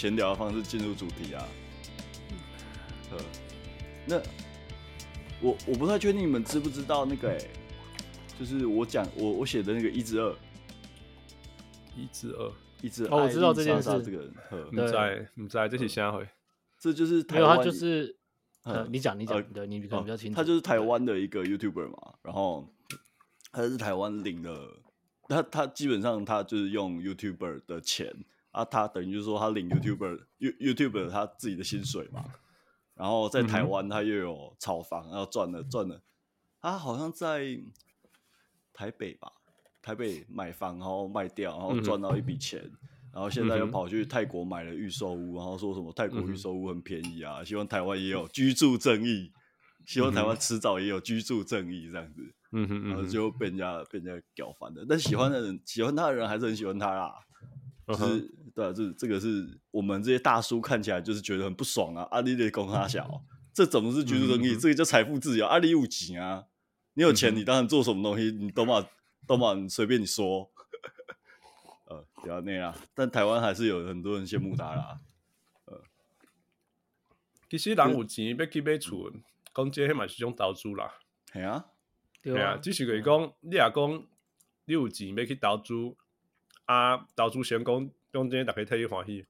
闲聊的方式进入主题啊。呃，那我我不太确定你们知不知道那个哎、欸，就是我讲我我写的那个一至二，一至二，一至二。哦，我知道这件事。这个人，你在你在这些下回？这就是台湾，他就是呃，你讲你讲，呃、对你可能比较清楚。他就是台湾的一个 YouTuber 嘛，然后他是台湾领的，他他基本上他就是用 YouTuber 的钱啊，他等于就是说他领 YouTuber YouTuber 他自己的薪水嘛。然后在台湾，他又有炒房，然后赚了赚了。他好像在台北吧，台北买房，然后卖掉，然后赚到一笔钱。然后现在又跑去泰国买了预售屋，然后说什么泰国预售屋很便宜啊，希望台湾也有居住正义，希望台湾迟早也有居住正义这样子。嗯哼，然后就被人家被人家搞翻了。但喜欢的人，喜欢他的人还是很喜欢他啦。就是。对啊，这这个是我们这些大叔看起来就是觉得很不爽啊！阿里的公他小，这怎么是居住正义？嗯、这个叫财富自由。阿里有钱啊，你有钱，你当然做什么东西，你都嘛都嘛随便你说。呃，不要那样。但台湾还是有很多人羡慕他啦。呃，其实人有钱要去买厝，讲这些嘛是种投资啦。系啊，对啊，只是佢讲你也讲你有钱要去投资啊，投资成功。中间大家特别欢喜，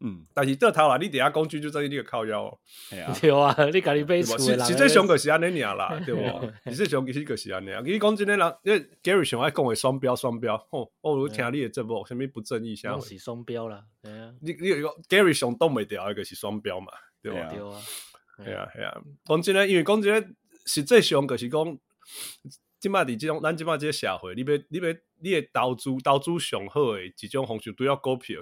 嗯，但是这头啊，你底下工具就在你个靠腰，系啊，对啊，你家己买厝的人，实际上就是安尼尔啦，对不？实际上其实就是安尼啊。你讲真诶啦，因为 Gary 想爱讲诶双标，双标，哦，我有听你诶节目，什么不正义，啥是双标啦，对啊，你你个 Gary 想动不掉一个是双标嘛，对吧？对啊，系啊。系啊，讲真诶，因为讲真诶，实际上就是讲，即摆伫即种咱即摆即个社会，你要你要。你的投资投资上好的一种方式，对要股票，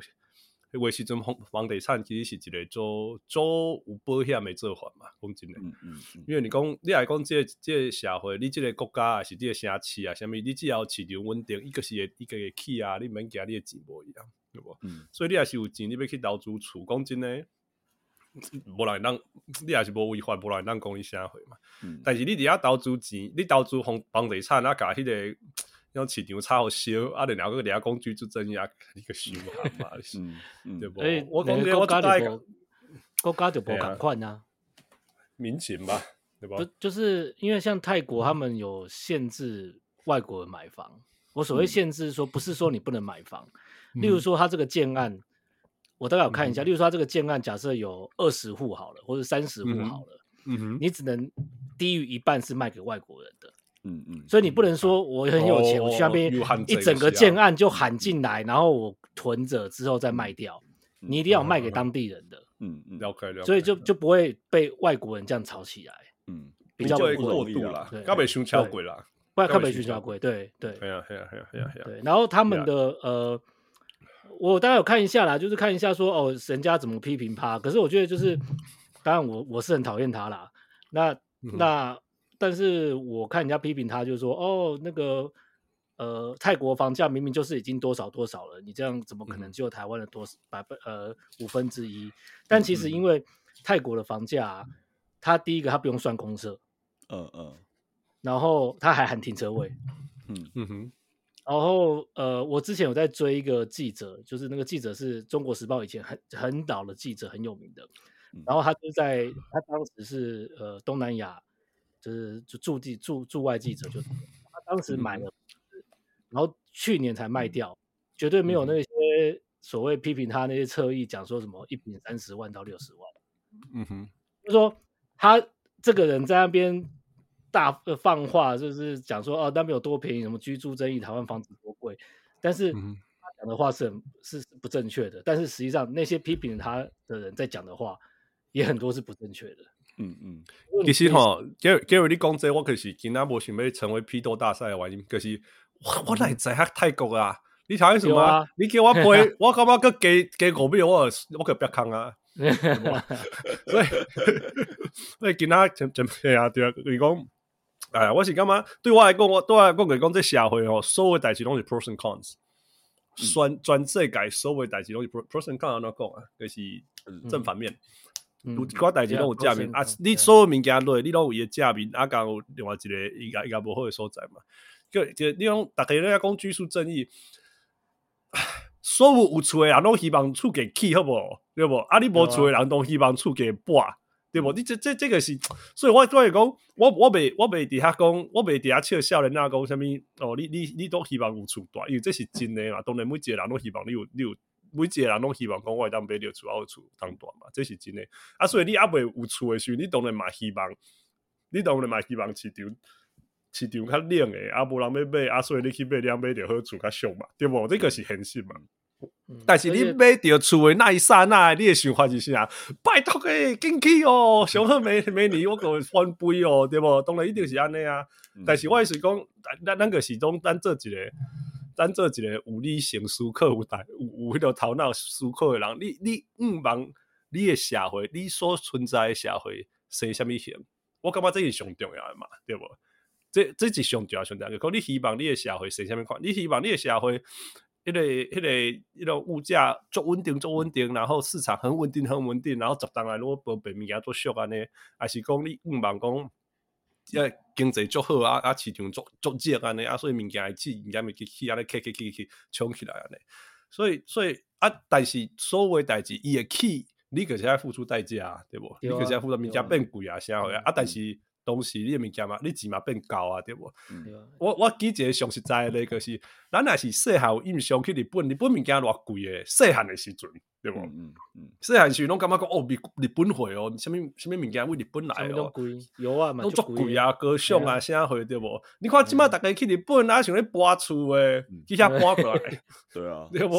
因为时阵房房地产其实是一个做做有保险的做法嘛，讲真诶。嗯嗯，嗯因为你讲你来讲，即个、即个社会，你即个国家啊是即个城市啊，啥物，你只要市场稳定，伊个是一个会起啊，你免惊你的钱无一样，对无？嗯。所以你也是有钱，你要去投资厝，讲真的，无人当，你也是无违法，无人当讲你社会嘛。嗯。但是你伫遐投资钱，你投资房房地产啊，搞迄个。用市场差好烧，啊，你两个底下工具就真呀，一个虚嘛，嗯，对不？我讲的我大概国家就无共款啊，民情吧，对吧？就就是因为像泰国，他们有限制外国人买房。我所谓限制说，不是说你不能买房，例如说他这个建案，我大概有看一下，例如说他这个建案，假设有二十户好了，或者三十户好了，嗯哼，你只能低于一半是卖给外国人的。嗯嗯，所以你不能说我很有钱，我去那边一整个建案就喊进来，然后我囤着之后再卖掉，你一定要卖给当地人的。嗯嗯，了解了解。所以就就不会被外国人这样炒起来。嗯，比较过度了，对，较袂伤超贵啦，不然较袂伤超贵。对对。对啊对啊对啊对啊对。然后他们的呃，我大概有看一下啦，就是看一下说哦，人家怎么批评他。可是我觉得就是，当然我我是很讨厌他啦。那那。但是我看人家批评他，就是说，哦，那个，呃，泰国房价明明就是已经多少多少了，你这样怎么可能只有台湾的多百分呃五分之一？但其实因为泰国的房价，它第一个它不用算公设，嗯嗯，然后它还含停车位，嗯嗯哼，然后呃，我之前有在追一个记者，就是那个记者是中国时报以前很很老的记者，很有名的，然后他就在他当时是呃东南亚。就是就驻地驻驻外记者，就他当时买了，然后去年才卖掉，绝对没有那些所谓批评他那些侧翼讲说什么一瓶三十万到六十万，嗯哼，就说他这个人在那边大放话，就是讲说哦那边有多便宜，什么居住争议，台湾房子多贵，但是他讲的话是很是不正确的，但是实际上那些批评他的人在讲的话也很多是不正确的。嗯嗯，其实吼，Gary Gary 你讲这个，我可是今仔无想要成为批斗大赛的原因，可是我我来在泰国啊，你讨厌什么？啊、你叫我陪，我感觉佮加加五秒，我我可别坑啊！所以 所以今仔真真对啊对啊，你讲，哎呀，我是感觉对我来讲，我对我来讲来讲，这社会吼，所有代志拢是 pros and cons，全全世界所有代志拢是 pros and cons 安怎讲啊？就是正反面。嗯有寡代志拢有正面啊！你所有物件落，你拢有伊个正面，啊，讲有另外一个伊个伊个无好诶所在嘛。个就你讲，逐个咧讲居住正义，所有有厝诶人拢希望厝给起好无？对无？啊，你无厝诶人都希望厝给搬，对不？你这这这个是，所以我所以讲，我我未我未底下讲，我未底下笑笑人那讲什么？哦，你你你都希望有厝住，因为这是真的嘛。当然每一个人拢希望你有你有，每一个人拢希望讲我会当买到厝，我有厝当住嘛，这是真的。啊，所以你还未有厝的时候，你当然嘛希望，你当然嘛希望市场市场较冷的，啊，无人要买，啊，所以你去买两买就好厝较俗嘛，对不？这个是现实嘛。但是你买到厝的那一刹那，你的想法就是啥，拜托诶，进去哦，上好美美女，我个翻杯哦，对不？当然一定是安尼啊。但是我是讲，咱咱个是种咱做一个，咱做一个有理性思考、有大有有迄个头脑思考的人。你你毋茫你诶社会，你所存在诶社会生啥物型？我感觉这是上重要诶嘛，对不？这这是上重要上重要。讲你希望你诶社会生啥物款？你希望你诶社会？迄、那个、迄个、迄个物价足稳定、足稳定，然后市场很稳定、很稳定，然后十当来如果无白物件做俗安尼，还是讲你毋茫讲，呃经济足好啊啊市场足足热安尼啊，所以物件会起，物件会起起安尼起起起起冲起来安尼，所以所以啊，但是所有代志伊会起，你可是要付出代价，对不？对啊、你可是要付出物件变贵啊，啥货啊？啊，但是。东西你物件嘛，你钱嘛变高啊，对不？嗯、我我记一个上实在的，就是咱若是细汉有印象去日本，日本物件偌贵诶，细汉的时阵，对不？嗯嗯，细汉时拢感觉讲哦，日日本货哦，什物什物物件为日本来哦，有啊，都足贵啊，高尚啊，啥货对不？你看即马大家去日本哪，想咧搬厝诶，去遐搬过来，对啊，对不？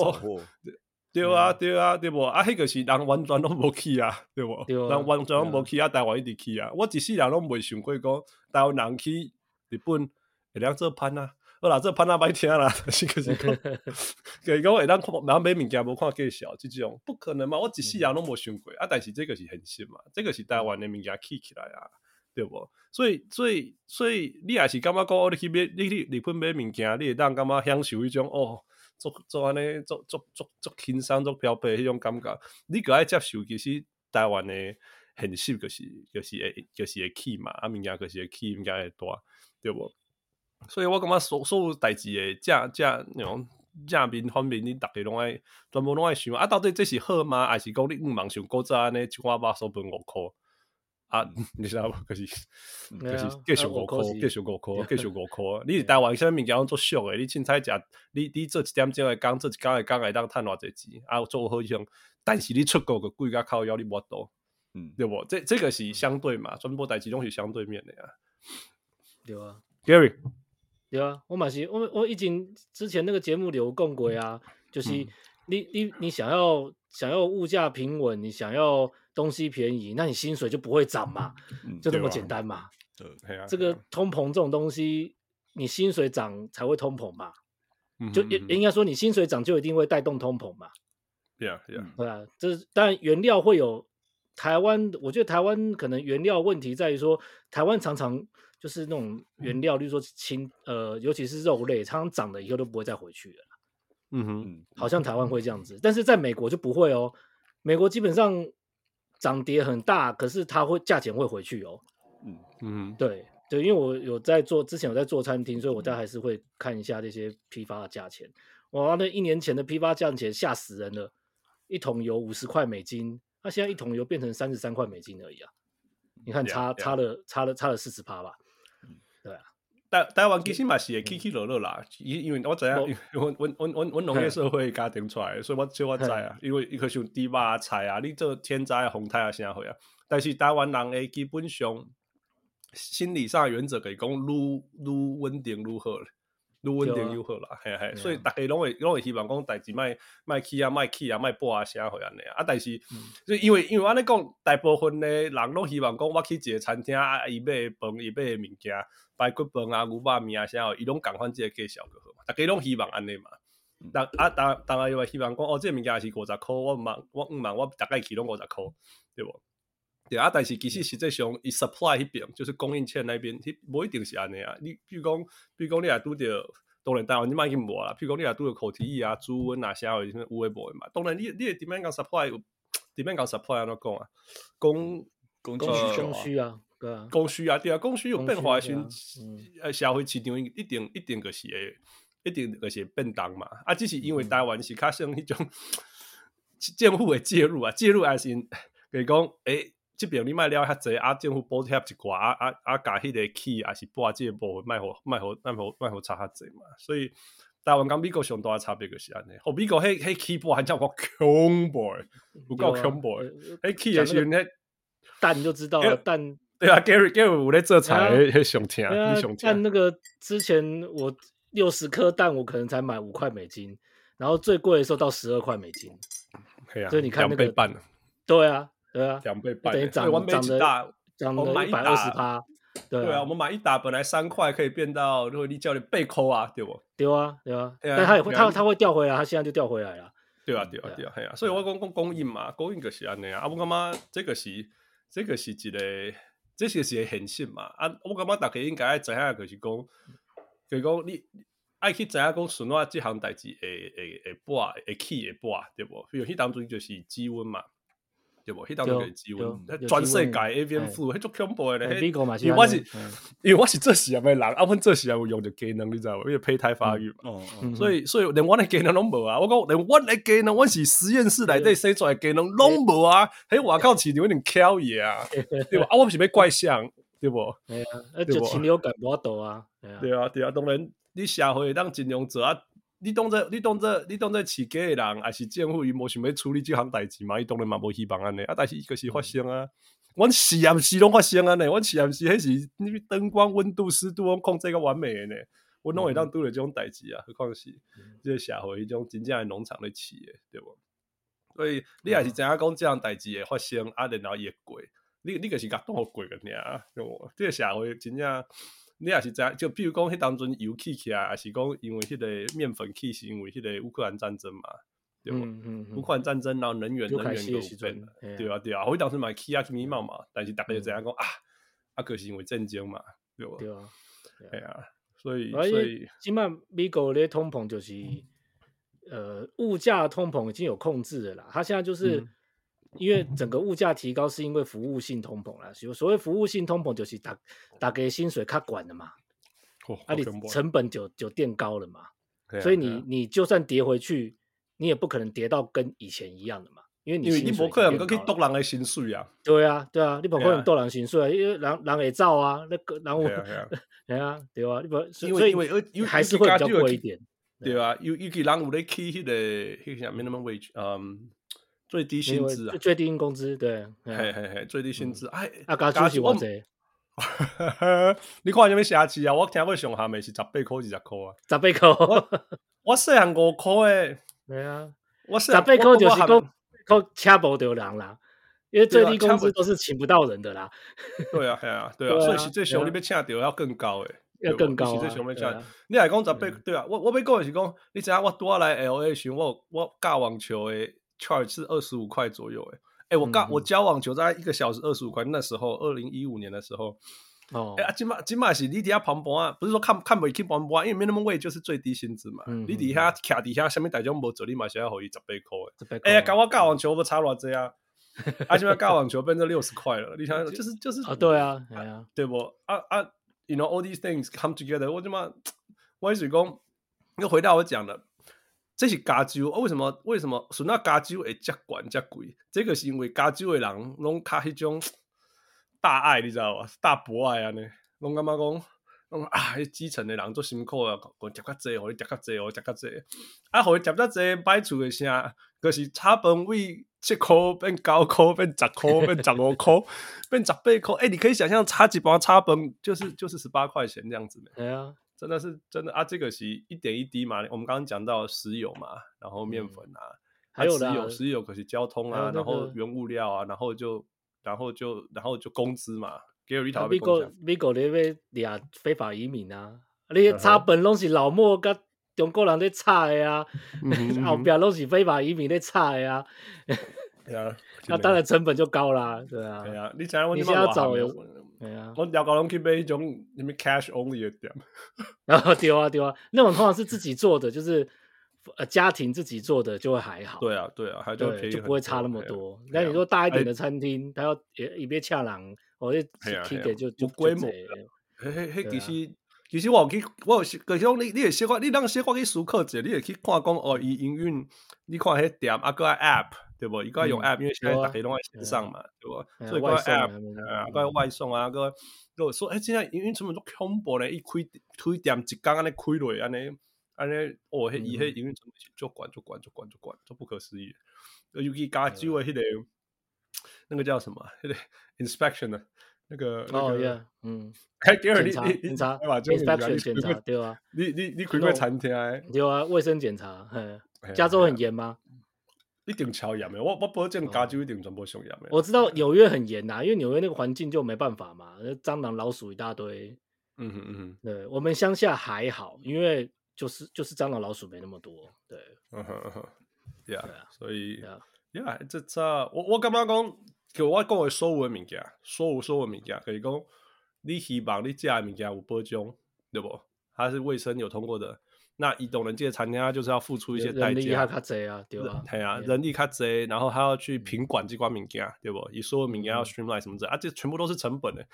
对啊，对啊，对无？啊，迄个是人完全拢无去啊，对不？人完全拢无去啊，台湾一直去啊。我一世人拢未想过讲台湾人去日本会当做攀啊。好啦，做攀啊，歹听啦，是可是讲，就是讲会当看，然后买物件无看介绍，即种不可能嘛。我一世人拢无想过啊，但是这个是现实嘛，这个是台湾的物件起起来啊，对无？所以，所以，所以你也是感觉讲，你去买，你去日本买物件，你会当感觉享受迄种哦。做做安尼，做做做做轻松，做漂白迄种感觉，你个爱接受，其实台湾诶现实就是就是会就是会起嘛，啊物件就是会起，物件会大，对不？所以我感觉所所有代志诶正正那种正面方面，你逐个拢爱全部拢爱想啊，到底这是好吗？还是讲你毋茫想古早安尼一碗肉酥分五箍？啊，你知道无？可是，可是继续五箍，继续五箍，继续五箍。你是台湾啥物物件做俗诶？你凊彩食，你你做一点钟诶工，做一工诶工会当趁偌济钱？啊，做好像，但是你出国个贵甲靠腰，你无多，嗯，对不？这这个是相对嘛，全部代志拢是相对面诶啊。对啊，Gary，对啊，我嘛是，我我已经之前那个节目里有讲过啊，就是你你你想要想要物价平稳，你想要。东西便宜，那你薪水就不会涨嘛，嗯、就这么简单嘛。对啊，这个通膨这种东西，你薪水涨才会通膨嘛。嗯、就应应该说，你薪水涨就一定会带动通膨嘛。对啊，对啊。对啊，这当然原料会有台湾，我觉得台湾可能原料问题在于说，台湾常常就是那种原料，例如说青呃，尤其是肉类，常常涨了以后都不会再回去了。嗯哼，好像台湾会这样子，但是在美国就不会哦。美国基本上。涨跌很大，可是它会价钱会回去哦。嗯嗯，对对，因为我有在做，之前有在做餐厅，所以我大概还是会看一下这些批发的价钱。哇，那一年前的批发价钱吓死人了，一桶油五十块美金，那现在一桶油变成三十三块美金而已啊！你看差差了差了差了四十趴吧？对啊。台台湾其实嘛是会起起落落啦，因因为我知影，阮阮阮阮阮农业社会家庭出来，所以我就我知啊，因为伊可像猪肉啊菜啊，你做天灾风台啊啥货啊，但是台湾人诶基本上心理上原则可以讲愈愈稳定愈好咧。愈稳定愈好啦，系系，所以逐个拢会拢会希望讲代志莫莫起啊，莫起啊，莫播啊，啥货安尼啊？啊，但是，就因为因为安尼讲，大部分诶人拢希望讲，我去一个餐厅啊，伊买饭，伊买物件，排骨饭啊，牛肉面啊，啥，伊拢共款即个价钱就好嘛。逐家拢希望安尼嘛。但啊，当当然又会希望讲，哦，即个物件是五十箍，我毋茫，我毋茫，我大概去拢五十箍，对无？对啊，但是其实实际上，伊 supply 迄边就是供应链那边，佢无一定是安尼啊。你比如讲，比如讲你也拄着，当然台湾你卖去无啦。比如讲你也拄着口蹄疫啊、猪瘟啊、啥货，有诶无诶嘛。当然你你诶 demand 跟 supply 有 demand 跟 supply 安怎讲啊？供供需啊，供需啊，对啊，供需有变化时，呃，社会市场一定一定个是会，一定个是变动嘛。啊，只是因为台湾是较像迄种。政府的介入啊，介入也是给 讲，诶，即边你卖了较济，啊，政府补贴一寡，啊啊啊，加迄个起，还是拨这部分卖互卖互卖互卖互差较济嘛。所以台湾跟美国上大的差别就是安尼。哦，美国迄迄起播还叫我恐怖，有够恐怖，迄起的时阵，蛋就知道了，蛋。对啊，Gary Gary 我在做菜，很上听，很上听。但那个之前我六十颗蛋，我可能才买五块美金，然后最贵的时候到十二块美金。对啊所以你看那个两倍半了。对啊，对啊，两倍半，等于涨涨的涨了一百二十趴。对啊，我们买一打本来三块可以变到，如果你叫你被扣啊，对不？对啊，对啊。但他也会，他他会调回来，他现在就调回来了。对啊，对啊，对啊，系啊。所以我讲讲供应嘛，供应就是安尼啊。啊，我感觉这个是这个是一个。这些是现实嘛？啊，我感觉大家应该爱知影，就是讲，就是讲你爱去知影讲，顺话这项代志会会会播会起会播，对无？比如迄当中就是积温嘛，对不？迄当中就是鸡瘟，全世界 avian flu，迄种恐怖的咧。因为我是因为我是做实验的人，啊，阮做实验有用着机能，你知道无？因为胚胎发育嘛，所以所以连阮的机能拢无啊！我讲连阮的机能，阮是实验室内底生出来机能拢无啊！喺外口市场有点巧嘢啊，对吧？啊，我毋是要怪相，对不？对啊，就禽流感无度啊，对啊，对啊，当然你社会当尽量做啊。你当做你当做你当做饲鸡诶人，还是政府伊无想要处理即项代志嘛？伊当然嘛无希望安尼啊，但是伊个是发生啊。阮实验室拢发生安尼，阮实验室迄是灯光、温度、湿度拢控制个完美诶呢。阮拢会当拄着这种代志啊，何况是即个社会迄种真正诶农场咧饲诶，对无？所以你也是知影讲即项代志会发生，啊，然后伊会过，你你个是甲当过个尔，对不？这个社会真正。你也是知，就比如讲，迄当阵油起起来，也是讲因为迄个面粉起，是因为迄个乌克兰战争嘛，对不？乌、嗯嗯、克兰战争，然后能源能源有变，对啊对啊。我当时买起啊，起毛嘛，但是大家就知影讲啊，啊，可是因为战争嘛，对不？对啊，对啊。所以所以，起码美国咧通膨就是，呃，物价通膨已经有控制了啦。他现在就是。嗯因为整个物价提高是因为服务性通膨啦，所所谓服务性通膨就是大大家薪水卡管了嘛，哦、啊，你成本就就垫高了嘛，啊、所以你、啊、你就算跌回去，你也不可能跌到跟以前一样的嘛，因为你因为你不可能可以多人的薪水啊，对啊对啊，你不可能剁人薪水啊，因为人人会造啊，那个人我对啊 对啊，你不所以因为还是会比较贵一点，对啊，有有个人有咧起那个那个 minimum wage，嗯。最低薪资啊，最低工资对，嘿嘿嘿，最低薪资，哎，啊，加出是偌济？你看有咩邪气啊？我听过上下面是十八块二十块啊，十八块，我细汉五块诶，对啊，我十八块就是讲靠请不着人啦，因为最低工资都是请不到人的啦。对啊，系啊，对啊，所以实际上你要请到要更高诶，要更高。实际上要请，你来讲十八，对啊，我我要讲的是讲，你知影我拄仔来 L A 时，我我教网球诶。Charge 是二十五块左右，哎，哎，我刚我教网球在一个小时二十五块，那时候二零一五年的时候，哦，哎啊，今嘛今嘛是你底下旁边啊，不是说看看不起旁边，因为 minimum wage 就是最低薪资嘛，你底下卡底下下面大家没做，你嘛想要可以十八块，哎呀，搞我教网球不差偌济啊，啊，现在教网球变成六十块了，你想 就是就是啊，对啊，对不？啊啊，you know all these things come together，我他妈，我意思讲，又回到我讲的。这是加州啊，为什么？为什么？说那加州会这么贵这贵？这个是因为加州的人拢较迄种 大爱，你知道吧？大博爱啊呢，拢感觉讲，拢啊，基层的人做辛苦啊，讲食较济，我吃较济，我吃较济，啊，互伊食较济，摆厝的声，就是差本位七块变九块，变十块，变十五块，变十八块。哎，你可以想象，差几包差本就是就是十八块钱这样子的。对啊。真的是真的啊！这个是一点一滴嘛。我们刚刚讲到石油嘛，然后面粉啊，嗯、还有石油，石油可是交通啊，然后原物料啊，然后就然后就然后就工资嘛。给我一条。美国美国那边俩非法移民啊，你差本拢是老莫跟中国人在差的啊，后边拢是非法移民在差的啊。对啊，那当然成本就高啦，对啊。对啊，你想你现在找。对啊，我要搞拢去买一种什么 cash only 的店，然后丢啊丢啊，那种通常是自己做的，就是呃家庭自己做的就会还好。对啊对啊，还就便宜，就不会差那么多。那你说大一点的餐厅，他要也也别恰人，我就提给就就规模。嘿嘿嘿，其实其实我有去我有其实你你也小可你当小可去思考者，你也去看讲哦，伊营运，你看迄店啊个 app。对不？一个用 app，因为现在大家都在线上嘛，对不？所以个 app 啊，个外送啊，个个说，哎，现在营运成本都恐怖咧，一开推店一刚安尼开落，安尼安尼，哦，迄伊迄营运成本就管就管就管就管，就不可思议。尤其加州的迄个，那个叫什么？那个 inspection 的，那个哦呀，嗯，检查检查，inspection 检查，对啊，你你你开过餐厅诶？对啊，卫生检查，加州很严吗？一定超严的，我我保证加州一定全部上严的。我知道纽约很严呐，因为纽约那个环境就没办法嘛，蟑螂老鼠一大堆。嗯哼嗯哼，对，我们乡下还好，因为就是就是蟑螂老鼠没那么多。对，嗯哼嗯哼，对啊，所以呀，这这我我感觉讲，就我讲的所有的物件，所有所有物件，可以讲你希望你食的物件有保障，对不？它是卫生有通过的。那移动人机的餐厅，它就是要付出一些代价，人力较济啊，对吧？对啊，人力较济，然后还要去品管这关物件，对不？以所有物件要 streamline 什么的啊，这全部都是成本的。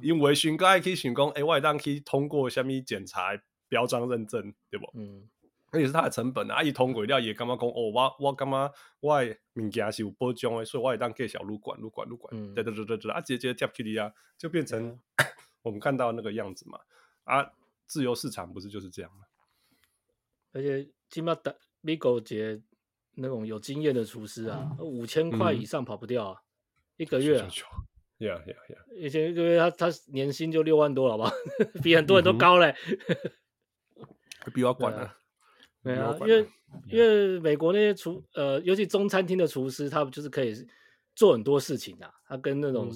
因为寻个爱可以寻工，哎，我也当可以通过什么检查、标章认证，对不？嗯，那也是他的成本啊。一通过了也干嘛讲哦，我我干嘛我物件是有保障的，所以我也当给小路管路管路管，对对对对对啊，直接贴起来啊，就变成 我们看到那个样子嘛。啊，自由市场不是就是这样吗？而且起码打米狗节那种有经验的厨师啊，五千块以上跑不掉啊，一个月啊，呀呀呀！以前一个月他他年薪就六万多好吧，比很多人都高嘞，比我管啊。对啊，因为因为美国那些厨呃，尤其中餐厅的厨师，他就是可以做很多事情啊，他跟那种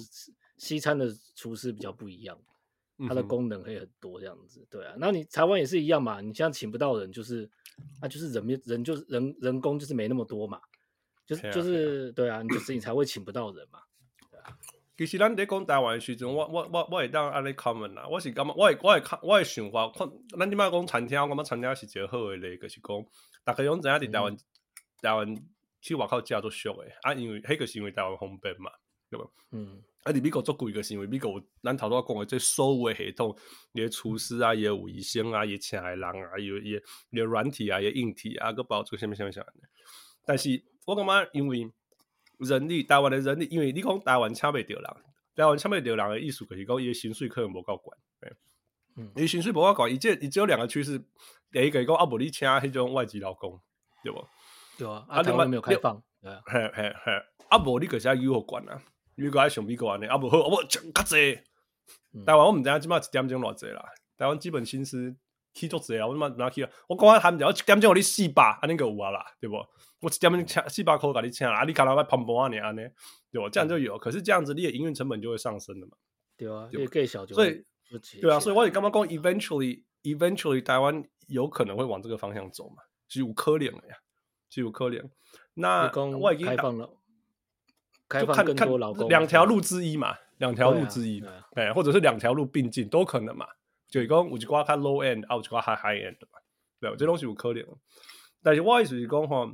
西餐的厨师比较不一样。它的功能可以很多这样子，对啊，那你台湾也是一样嘛？你现在请不到人，就是啊，就是人人就是人人工就是没那么多嘛，就是就是对啊，你就是你才会请不到人嘛。对啊，其实咱在讲台湾的时阵，我我我我会当安尼 comment 啊，我是感觉我我会看我会想法看，咱即摆讲餐厅，我感觉餐厅是一个好的嘞，就是讲大家拢知影伫台湾、嗯、台湾去外口食都俗诶，啊，因为迄个是因为台湾方便嘛，对吧？嗯。啊！你美国做贵个是因为美国咱头拄仔讲的这所有的系统，伊个厨师啊，伊个卫生啊，伊请的人啊，伊个伊个伊个软体啊，伊个硬体啊，搁包做啥物啥物啥物。但是我感觉因为人力，台湾的人力，因为你讲台湾请袂着人，台湾请袂着人的意思就是讲伊个薪水可能无够悬，嗯，伊薪水无够悬，伊这伊只有两个趋势，第一个讲啊，无你请迄种外籍劳工，对不？对啊，啊，台湾没有开放，对啊，嘿嘿嘿，啊，无你个是要优互悬啊。美国爱上美国安尼，啊不好，我讲较济。台湾我毋知影即摆一点钟偌济啦。台湾基本薪资起足济啊，我他妈哪起啊？我讲他们讲，我一点钟互你四百，安尼个有啊啦，对不？我一点钟请四百块甲你请啊，你看到我盘盘安尼安尼，对不？这样就有。可是这样子，你的营运成本就会上升的嘛。对啊，越盖小就所以对啊，所以我也刚刚讲，eventually，eventually，台湾有可能会往这个方向走嘛，是有可能的呀，是有可能。那我已经开放了。就看更多劳工，两条路之一嘛，两条路之一，哎，或者是两条路并进都可能嘛。就讲有一寡较 low end，啊，有一寡较 high end 嘛，对，这东西有可能。但是我意思是讲吼，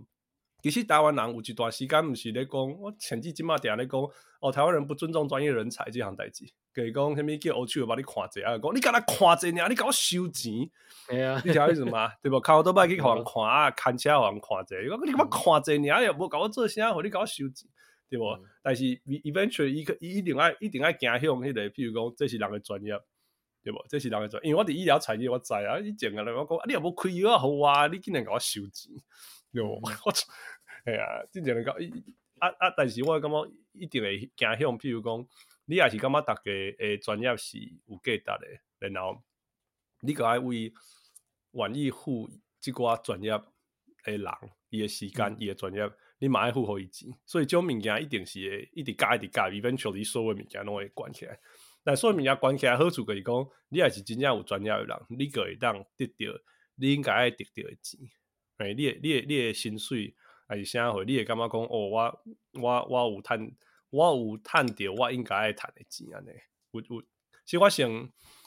其实台湾人有一段时间不是咧讲，我前几集嘛定咧讲，哦，台湾人不尊重专业人才这项代志，就是讲什么叫欧洲把你看者啊，讲你干那看者尔，你搞我收钱，哎啊，你晓意思吗？对不？看我都摆去互人看啊，看车互人看者，我你干嘛看者尔，又无搞我做啥，互你搞我收钱。对不？嗯、但是 eventually 一个一定爱一定爱行向迄个，譬如讲这是人的专业，对不？这是人的专，因为我伫医疗产业我知啊，你讲个来我讲啊，你又无开药好啊，你竟然甲我收钱，对不？嗯、我哎呀，真正讲啊啊！但是我感觉一定会行向，譬如讲，你也是感觉大家诶专业是有价值的，然后你个爱为愿意付即寡专业诶人伊诶时间伊诶专业。你马爱付好一级，所以种物件一定是会一直加一直加，eventually 所有物件拢会关起来。但所有物件关起来好处就是讲，你也是真正有专业的人，你个会当得到你应该爱得到的钱。诶，你诶你诶你诶薪水还是啥货，你会感觉讲哦，我我我有趁我有趁到我应该爱趁的钱安尼。有有，其实我想，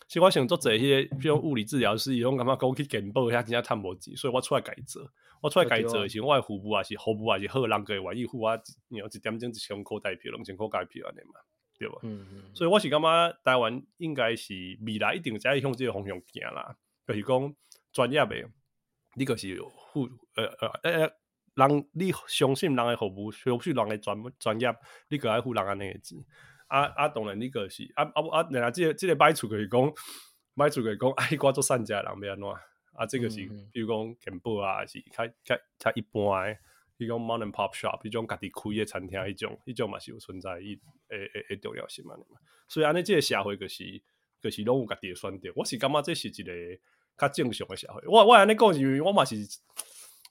其实我想做这些，比如物理治疗师，伊拢感觉讲去健保遐真正趁无钱，所以我出来家做。我出来改做诶时候，我诶服务也是服务也是好，人个愿意付我，你要一点钟一千块代票，两千块代票安尼嘛，对吧？嗯嗯。所以我是感觉台湾应该是未来一定在向这个方向行啦，就是讲专业的，你个是有付呃呃呃人你相信人的服务，相信人的专专业，你个爱付人安尼个钱。啊啊，当然你个是啊啊啊，然后即个即个摆出去讲，摆出去讲，哎，我做善家人要安怎？啊，这个是比如讲健保啊，是较较较一般诶，比如讲 mom and pop shop，比如讲家己开诶餐厅，迄种迄种嘛是有存在伊诶诶诶重要性嘛。所以安尼即个社会就是就是拢有家己诶选择。我是感觉这是一个较正常诶社会。我我安尼讲是因为我嘛是。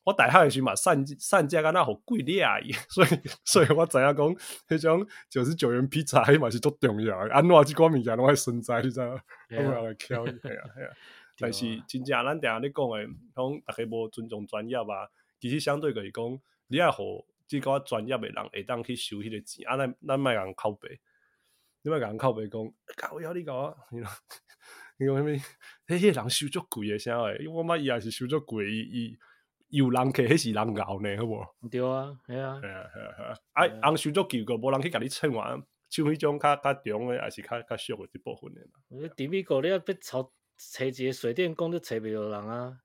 我大汉诶时嘛，善善价敢若好贵咧，所以所以我知影讲，迄种九十九元披萨，迄嘛是足重要。安怎即款物件拢爱存在，你知影？我来挑，系啊系啊。但是真正咱定下咧讲诶，讲大家无尊重专业啊。其实相对个是讲，你爱互即个专业诶人会当去收迄个钱，啊，咱咱莫人靠背，你莫人靠背讲，搞要你搞，你讲，你讲啥物？迄迄人收足贵诶，啥诶？因为我妈伊也是收足贵，伊伊。有人客，迄是人熬呢，好无？对啊，系啊，系啊，系啊，系啊。哎，人收足贵个，无人去甲你称完，像迄种较较重诶，还是较较俗诶一部分诶。我觉得迪米哥，你要要找找一个水电工，都找不着人啊。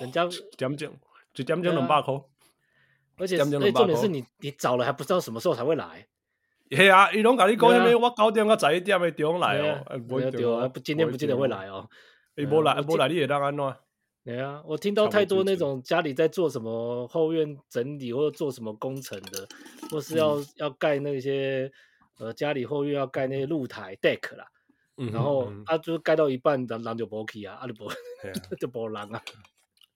人家点钟，就点钟两百块。而且，重点是你你找了还不知道什么时候才会来。嘿啊，伊拢甲你讲啥物？我九点到十一点诶钟来哦。没有对啊，今天不见得会来哦。伊无来，无来，你会当安怎？对啊，我听到太多那种家里在做什么后院整理或者做什么工程的，或是要、嗯、要盖那些呃家里后院要盖那些露台 deck 啦，嗯、然后他、啊、就是盖到一半的人就不去啊，阿里不就不 人啊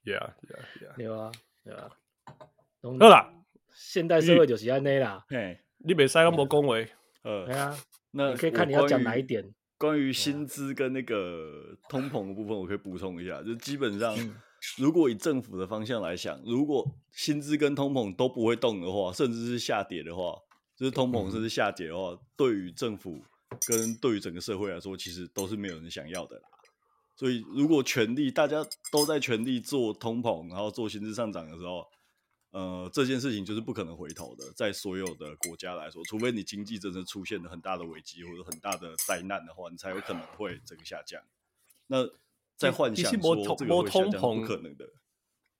，yeah yeah yeah，对啊对啊，好啦，现代社会就是安尼啦，嘿，你别使咁无讲话，呃，对啊，那你可以看你要讲哪一点。关于薪资跟那个通膨的部分，我可以补充一下，就基本上，如果以政府的方向来想，如果薪资跟通膨都不会动的话，甚至是下跌的话，就是通膨甚至下跌的话，对于政府跟对于整个社会来说，其实都是没有人想要的啦。所以，如果全力大家都在全力做通膨，然后做薪资上涨的时候，呃，这件事情就是不可能回头的，在所有的国家来说，除非你经济真的出现了很大的危机或者很大的灾难的话，你才有可能会整个下降。那在幻想说这个会下降，不可能的。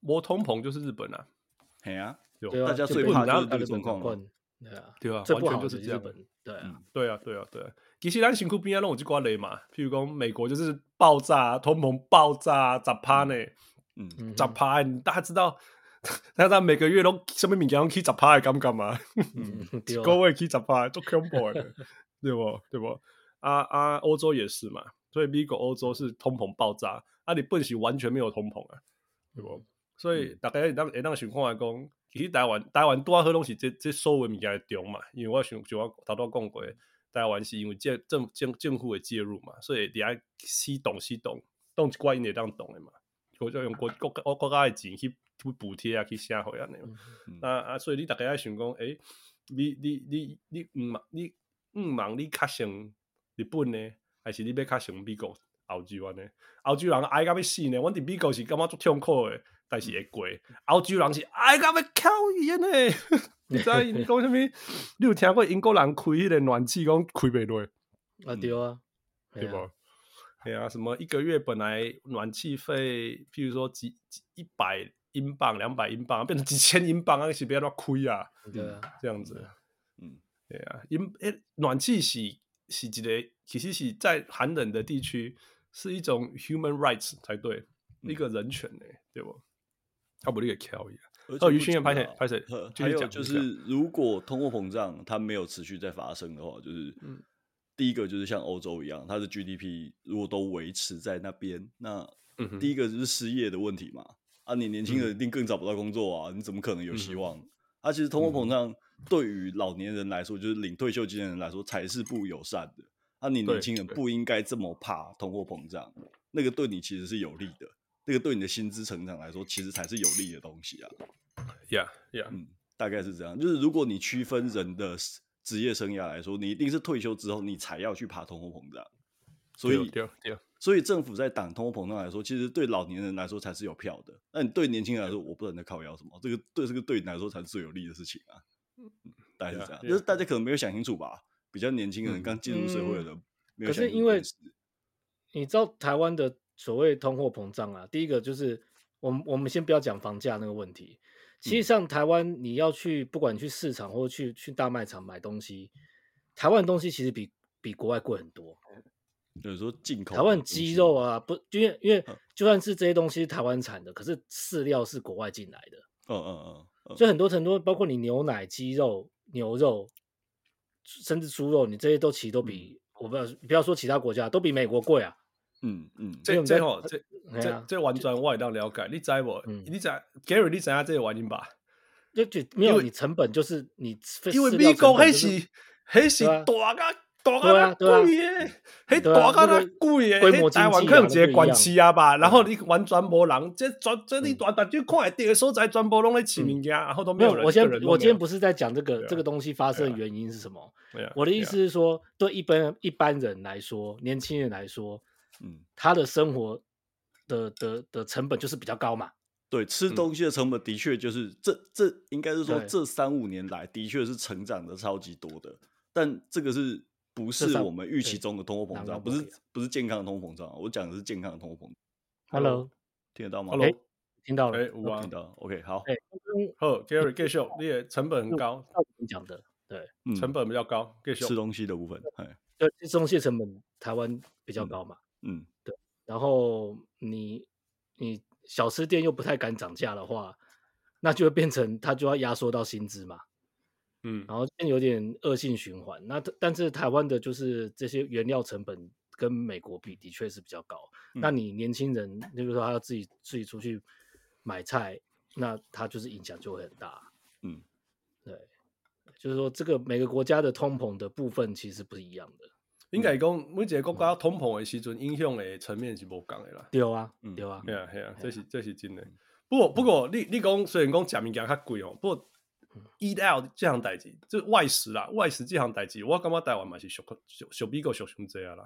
摸通膨就是日本啊，嘿啊，有大家最怕就是这个状况，对啊，对啊，完全就是日本，对啊，对啊，对啊，对啊。其实咱辛苦边啊，拢有这挂雷嘛，譬如讲美国就是爆炸，通膨爆炸，十趴呢，嗯，十趴，你大家知道。但他每个月都什么物件起十趴的感觉嘛？一个月起十趴，足恐怖的，对不？对不？啊啊，欧洲也是嘛，所以美国、欧洲是通膨爆炸，啊，你本是完全没有通膨啊，对不？所以大概当当想看来讲，其实台湾台湾多好东西，这这所有物件的重嘛，因为我想就我头头讲过，台湾是因为政政政政府诶介入嘛，所以你爱西动西动，动一寡因会当动诶嘛，国家用国国国国家诶钱去。去补贴啊，去社会啊，那种，啊啊，所以你大概爱想讲，诶、欸，你你你你唔忙，你唔忙，你较像日本呢，还是你要较像美国、澳洲安尼，澳洲人爱甲要死呢，阮伫美国是感觉足痛苦的，但是会过。澳洲人是爱到要哭伊呢。你知你讲啥物？你有听过英国人开迄个暖气讲开袂落？啊对啊，对不？对啊，什么一个月本来暖气费，譬如说几几一百。英镑两百英镑变成几千英镑啊！是不要乱亏啊！对啊，这样子，嗯，对啊，因诶，暖气是是一个，其实是在寒冷的地区是一种 human rights 才对，嗯、一个人权呢，对不？他不立个条一样。哦，于训练拍谁拍谁，还有就是，如果通货膨胀它没有持续在发生的话，就是，嗯、第一个就是像欧洲一样，它的 GDP 如果都维持在那边，那第一个就是失业的问题嘛。啊，你年轻人一定更找不到工作啊！嗯、你怎么可能有希望？嗯、啊，其实通货膨胀对于老年人来说，嗯、就是领退休金的人来说，才是不友善的。啊，你年轻人不应该这么怕通货膨胀，那个对你其实是有利的，那个对你的薪资成长来说，其实才是有利的东西啊。Yeah, yeah，嗯，大概是这样。就是如果你区分人的职业生涯来说，你一定是退休之后你才要去爬通货膨胀，所以。对对对所以政府在挡通货膨胀来说，其实对老年人来说才是有票的。那你对年轻人来说，我不能在靠腰什么？这个对这个对你来说才是最有利的事情啊。嗯，大概是这样，就是大家可能没有想清楚吧。比较年轻人刚进入社会的，没有想清楚。可是因为你知道台湾的所谓通货膨胀啊，第一个就是我们我们先不要讲房价那个问题，其实像台湾，你要去不管去市场或者去去大卖场买东西，台湾的东西其实比比国外贵很多。有时候进口台湾鸡肉啊，不，因为因为就算是这些东西是台湾产的，可是饲料是国外进来的。嗯嗯嗯，所以很多很多，包括你牛奶、鸡肉、牛肉，甚至猪肉，你这些都其实都比、嗯、我不要不要说其他国家，都比美国贵啊。嗯嗯，这这吼这这这完全我也当了解，你知不？嗯、你知 Gary，你知下这个原因吧？就就没有你成本就是你，因为美国还是还是大个。大啊，贵耶！嘿，大啊，那贵耶！嘿，台湾可能一个关系啊吧，然后你完全无人，这全这你断断就看的个所在，全部拢在起名家，然后都没有人。我先，我今天不是在讲这个这个东西发生的原因是什么？我的意思是说，对一般一般人来说，年轻人来说，嗯，他的生活的的的成本就是比较高嘛。对，吃东西的成本的确就是这这应该是说这三五年来的确是成长的超级多的，但这个是。不是我们预期中的通货膨胀，不是不是健康的通货膨胀，我讲的是健康的通货膨胀。Hello，听得到吗？Hello，听到了。哎，我听到。OK，好。好，Gary，继续。你也成本很高，你讲的对，成本比较高。继续。吃东西的部分，对，吃东西成本台湾比较高嘛。嗯，对。然后你你小吃店又不太敢涨价的话，那就会变成它就要压缩到薪资嘛。嗯，然后有点恶性循环。那但是台湾的就是这些原料成本跟美国比的确是比较高。嗯、那你年轻人，比如说他要自己自己出去买菜，那他就是影响就会很大。嗯，对，就是说这个每个国家的通膨的部分其实不是一样的。应该讲每一个国家通膨的时阵影响的层面是无共的啦。对啊，对啊，系啊，系啊，这是这是真的。不过不过你你讲虽然讲食物件较贵哦，不过。eat out 这项代志，就外食啦，外食这项代志，我感觉台湾嘛是俗俗俗比较俗上济啊啦。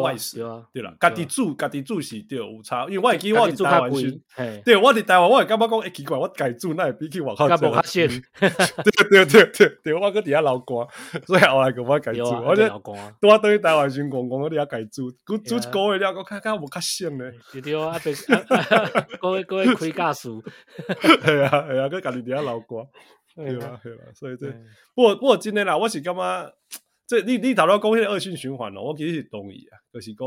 外食对啊，对啦，家己煮家己煮是对有差，因为我会记我伫台湾时，对，我伫台湾我会感觉讲会奇怪，我家己煮那会比去外口 较无较鲜。对对对对对，我搁伫遐流汗，所以后来个我家己煮，我咧拄 倒去台湾时，公公我伫遐家己煮，佮煮一个月了，佮较较无较鲜咧。对对啊，别，各位各位开家数，系啊系啊，佮家己伫遐流汗。对啊？对啊？所以这，不过不过今天啦，我是感觉，这你你头先讲迄个恶性循环咯，我其实是同意啊，就是讲，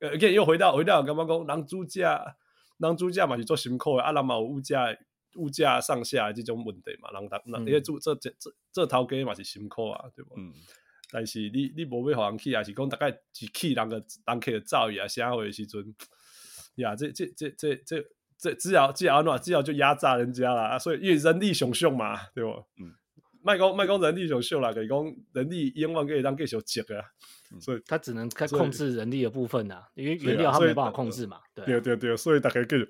呃，而且又回到回到感觉讲，人主价，人主价嘛是做辛苦的，啊，人嘛有物价物价上下这种问题嘛，人人人做做这这这头家嘛是辛苦啊，对不？嗯。但是你你无要互人去，还是讲大概一去人个人客造诣啊，社会的时阵，呀，这这这这这。这只要只要哪只要就压榨人家啦，所以因为人力雄秀嘛，对不？嗯，卖讲卖讲人力雄秀啦，可以讲人力永远可以当更少值啊，所以他只能看控制人力的部分呐，因为原料他没办法控制嘛，对对对对，所以大家更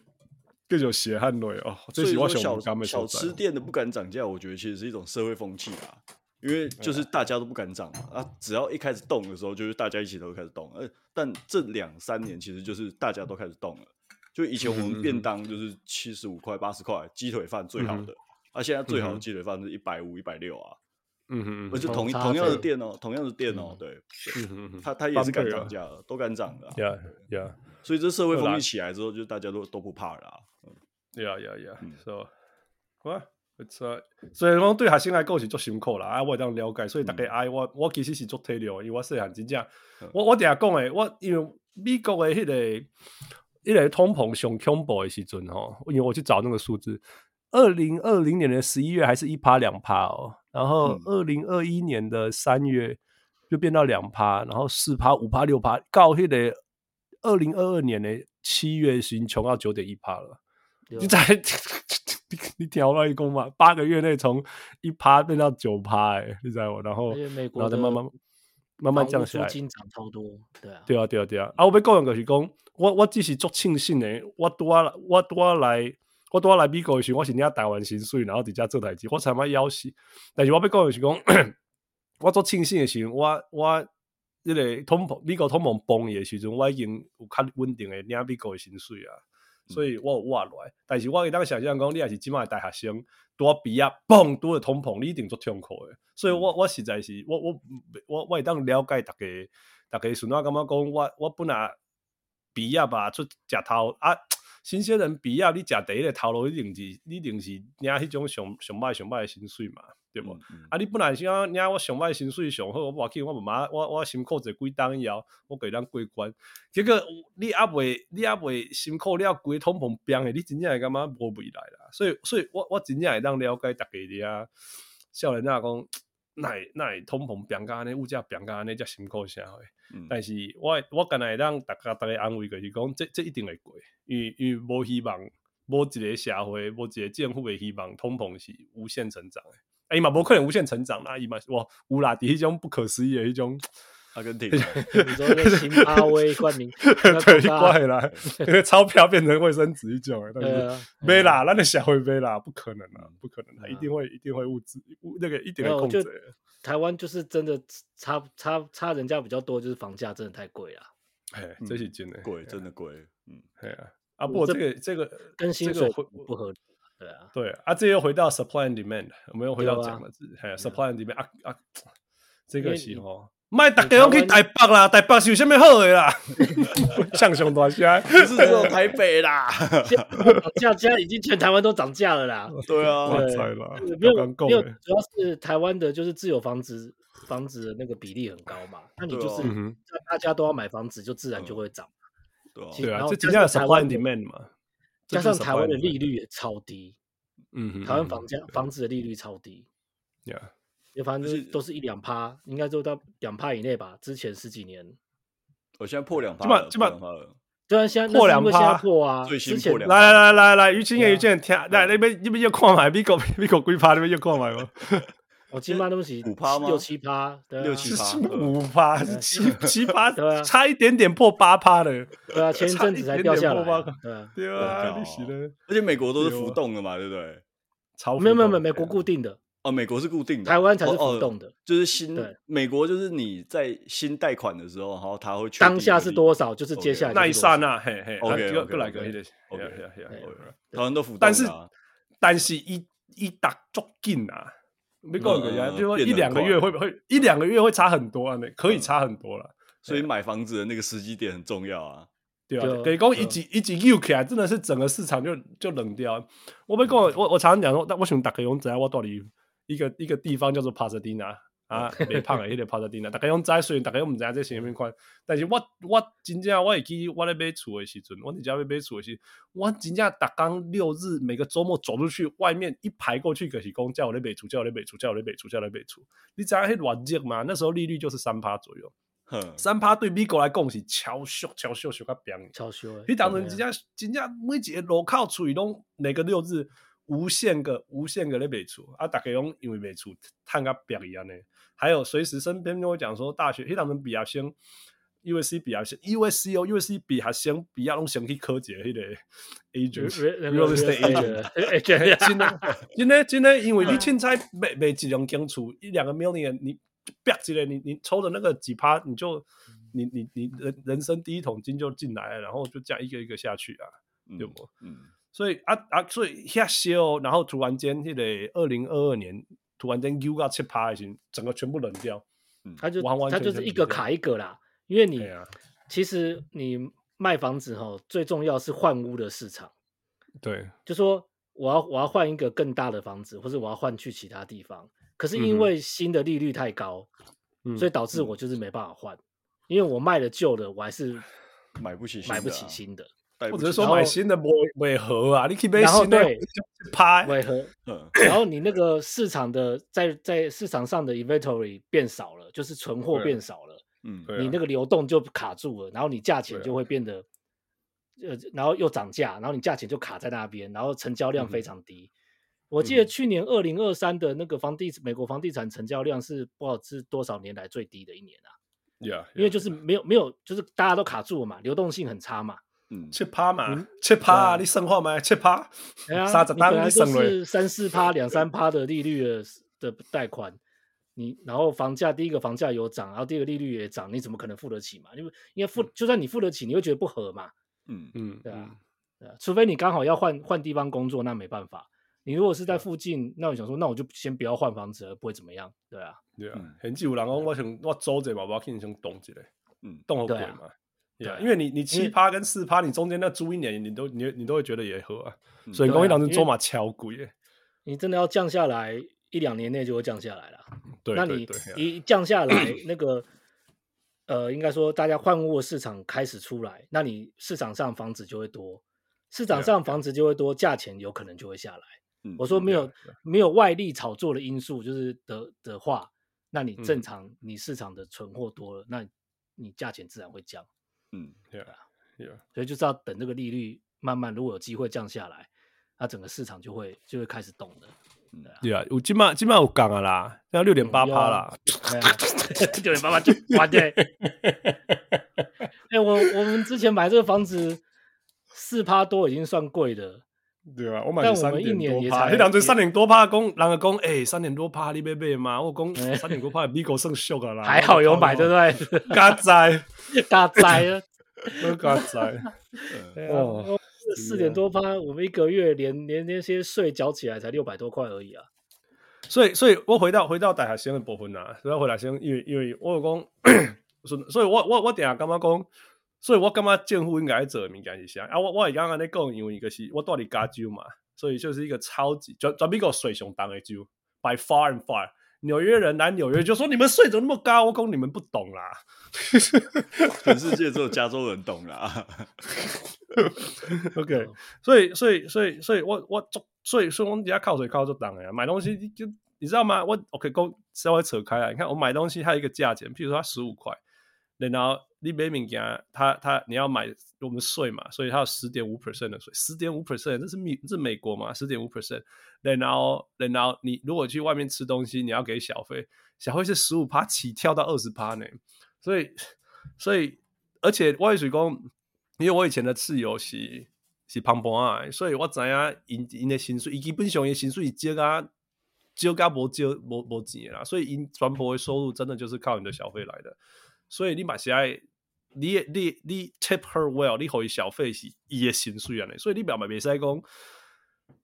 更有血汗泪哦。所以说小小吃店的不敢涨价，我觉得其实是一种社会风气啊，因为就是大家都不敢涨嘛，啊，只要一开始动的时候，就是大家一起都开始动，呃，但这两三年其实就是大家都开始动了。就以前我们便当就是七十五块、八十块鸡腿饭最好的，啊，现在最好的鸡腿饭是一百五、一百六啊，嗯哼，而且同同样的店哦，同样的店哦，对，他他也是敢涨价的，都敢涨的，呀呀，所以这社会风气起来之后，就大家都都不怕了，呀呀呀，是吧？哇，所以讲对学生来讲是足辛苦啦，啊，我这样了解，所以大家爱我，我其实是做体谅，因为我细汉真正，我我定下讲诶，我因为美国的迄个。一来通膨上恐怖的时阵吼，因为我去找那个数字，二零二零年的十一月还是一趴两趴哦，然后二零二一年的三月就变到两趴，然后四趴、五趴、六趴，到迄个二零二二年的七月已经穷到九点一趴了。你在 你你调了一公嘛？八个月内从一趴变到九趴，哎，你知道吗？然后然后再慢慢慢慢降下来，金涨超多，对啊，对啊，对啊，对啊。啊，我被讲的就是讲。我我只是足庆幸的，我多我拄仔来，我拄仔来美国的时候，我是领台湾薪水，然后伫遮做代志，我才嘛枵死。但是我要讲的是讲，我做庆幸的时候，我我迄个通膨，美国通膨崩的时阵，我已经有较稳定的领美国的薪水啊，所以我有活来。但是我会当想象讲，你也是即摆的大学生，拄仔毕业崩拄着通膨，你一定足痛苦的。所以我我实在是，我我我我会当了解大家，大家顺我感觉讲，我我本来。毕业吧，出食头啊，新鲜人毕业，你食第一个头路一定是，你一定是领迄种上上歹上歹的薪水嘛，对无？嗯嗯、啊，你本来想领我上歹薪水上好，我无要紧，我妈我我辛苦者几档以后，我给咱过关。结果你还未你还未辛苦了，规通膨变诶，你真正会感觉无未来啦。所以，所以我我真正会当了解逐家的啊，少年仔讲，那那通膨变甲安尼，物价变甲安尼，才辛苦啥会？嗯、但是我我刚才让大家大家安慰，就是讲这这一定会过，因为因为无希望，无一个社会，无一个政府的希望，通膨是无限成长的。哎嘛，无可能无限成长啦，伊嘛是哇，有啦，伫迄种不可思议的迄种阿根廷，你说那新阿威冠名，对，怪啦，因为钞票变成卫生纸一种，但是没啦，咱的社会没啦，不可能啊，不可能，他一定会一定会物质那个一定会控制。台湾就是真的差差差人家比较多，就是房价真的太贵了。哎，这是真的贵，真的贵。嗯，对啊。啊，不过这个这个跟薪水不合理。对啊，对啊。啊，这又回到 supply and demand，我们又回到讲了，哎，supply and demand 啊啊，这个是哦。卖大家拢去台北啦，台北是有啥物好的啦？像熊大虾，不是只有台北啦。像现在已经全台湾都涨价了啦。对啊，对，没有没有，主要是台湾的就是自有房子房子的那个比例很高嘛，那你就是大家都要买房子，就自然就会涨。对啊，这加上台湾 demand 嘛，加上台湾的利率也超低。嗯哼，台湾房价房子的利率超低。Yeah。就反正都是一两趴，应该都到两趴以内吧。之前十几年，我现在破两趴，基本基本对啊，现在破两趴破啊。最新破两。来来来来来，于青叶于健听，来那边那边又看买，美国 美国几趴那边又看买吗？我起码东西五趴吗？六七趴，六七趴，五趴七七趴，差一点点破八趴的。对啊，前一阵子才掉下来。对啊，而且美国都是浮动的嘛，对不对？超没有没有没有，美国固定的。哦，美国是固定的，台湾才是浮动的，就是新美国就是你在新贷款的时候，然后他会当下是多少，就是接下来那一刹那，嘿嘿，OK，过来个一点，OK，台湾都浮动，但是但是一一打足紧啊，没讲个呀，就说一两个月会不会一两个月会差很多啊？那可以差很多了，所以买房子的那个时机点很重要啊。对啊，等于讲一级一级又起来，真的是整个市场就就冷掉。我没讲，我我常常讲说，但我想大家用知我到底。一个一个地方叫做帕萨迪纳啊，没胖的，迄个帕萨迪纳，大家用在虽然大家用毋知在什么款，但是我我真正我会记我咧买厝的时阵，我伫家要买厝的时，我真正逐工六日每个周末走出去，外面一排过去，可是讲叫我咧买厝，叫我咧买厝，叫我咧买厝，叫我咧买厝。你知影迄乱热嘛？那时候利率就是三趴左右，三趴对美国来讲是超俗超俗俗个边，超俗。你当时真正真正每一个路口厝拢每个六日。无限个无限个咧卖厝啊！大家拢因为卖厝趁甲瘪一样呢。还有随时身边跟我讲说，大学迄当阵毕业生，USC 毕业生，USC 哦，USC 毕业生毕业拢先去考一个迄个 agent，real estate agent。真的 真的真的，因为你凊彩卖卖一两间厝，一两个 million，你瘪一个，你你抽的那个几趴，你就你你你人人生第一桶金就进来，然后就这样一个一个下去啊，对不？嗯。所以啊啊，所以遐烧，然后突然间，迄个二零二二年突然间 U 到七趴，已经整个全部冷掉。嗯，它就它就是一个卡一个啦。因为你、啊、其实你卖房子哈，最重要是换屋的市场。对，就说我要我要换一个更大的房子，或者我要换去其他地方。可是因为新的利率太高，嗯、所以导致我就是没办法换，嗯、因为我卖了旧的，我还是买不起买不起新的。或者说买新的尾尾盒啊，你可以买新的拍。尾和，然后你那个市场的在在市场上的 inventory 变少了，就是存货变少了，嗯，你那个流动就卡住了，然后你价钱就会变得，呃，然后又涨价，然后你价钱就卡在那边，然后成交量非常低。我记得去年二零二三的那个房地美国房地产成交量是不知道是多少年来最低的一年啊，Yeah，因为就是没有没有，就是大家都卡住了嘛，流动性很差嘛。嗯，七趴嘛，七趴，你生化吗？七趴，三十单你生是三四趴、两三趴的利率的的贷款，你然后房价第一个房价有涨，然后第二个利率也涨，你怎么可能付得起嘛？因为因为付就算你付得起，你会觉得不合嘛。嗯。嗯，对啊，对啊，除非你刚好要换换地方工作，那没办法。你如果是在附近，那我想说，那我就先不要换房子了，不会怎么样。对啊，对啊，很久有人讲我想我租者嘛，我肯定想动一下，嗯，动好贵嘛。对啊，因为你你七趴跟四趴，你中间那租一年，你都你你都会觉得也合啊。嗯、所以公寓当中租嘛超贵耶，你真的要降下来，一两年内就会降下来了。对，那你一降下来，那个呃，应该说大家换屋的市场开始出来，那你市场上房子就会多，市场上房子就会多，价钱有可能就会下来。我说没有没有外力炒作的因素，就是的的话，那你正常你市场的存货多了，那你价钱自然会降。嗯，对啊，对啊，所以就是要等这个利率慢慢如果有机会降下来，那整个市场就会就会开始动的。对啊，我今晚今晚有讲啊啦，要六点八趴啦，六点八趴就完的。哎，我我们之前买这个房子四趴多已经算贵的。对啊，我买三点多趴，那两只三点多趴，公人家讲，哎，三点多趴你买买嘛？我讲三点多趴，美国算俗啊啦。还好有买，对不对？嘎仔，嘎仔啊，都嘎仔。哦，四点多趴，我们一个月连连那些税缴起来才六百多块而已啊。所以，所以我回到回到大学生的部分啊，所以回来先，因为因为我有讲，所以我我我等下干嘛讲？所以我感觉政府应该做的物件是啥啊？我我刚刚在讲，因为一个是我住在加州嘛，所以就是一个超级全全美国税上重的州，by far and far。纽约人来纽约就说你们税怎么那么高？我讲你们不懂啦，全世界只有加州人懂啦。OK，所以所以所以所以我我所以说我们家靠水靠就当呀，买东西就你知道吗？我 OK 够稍微扯开了，你看我买东西它有一个价钱，譬如说它十五块。然后你买物件，他他你要买我们税嘛，所以他有十点五 percent 的税，十点五 percent，这是美这是美国嘛，十点五 percent。然后然后你如果去外面吃东西，你要给小费，小费是十五趴起跳到二十趴呢。所以所以而且我也是讲，因为我以前的室友是是庞博啊，所以我知影因因的薪水，伊基本上伊薪水少啊少甲无少无无钱啦，所以因全部的收入真的就是靠你的小费来的。所以你嘛是爱，你你你 tip her well，你互伊小费是伊的薪水安尼，所以你表嘛袂使讲，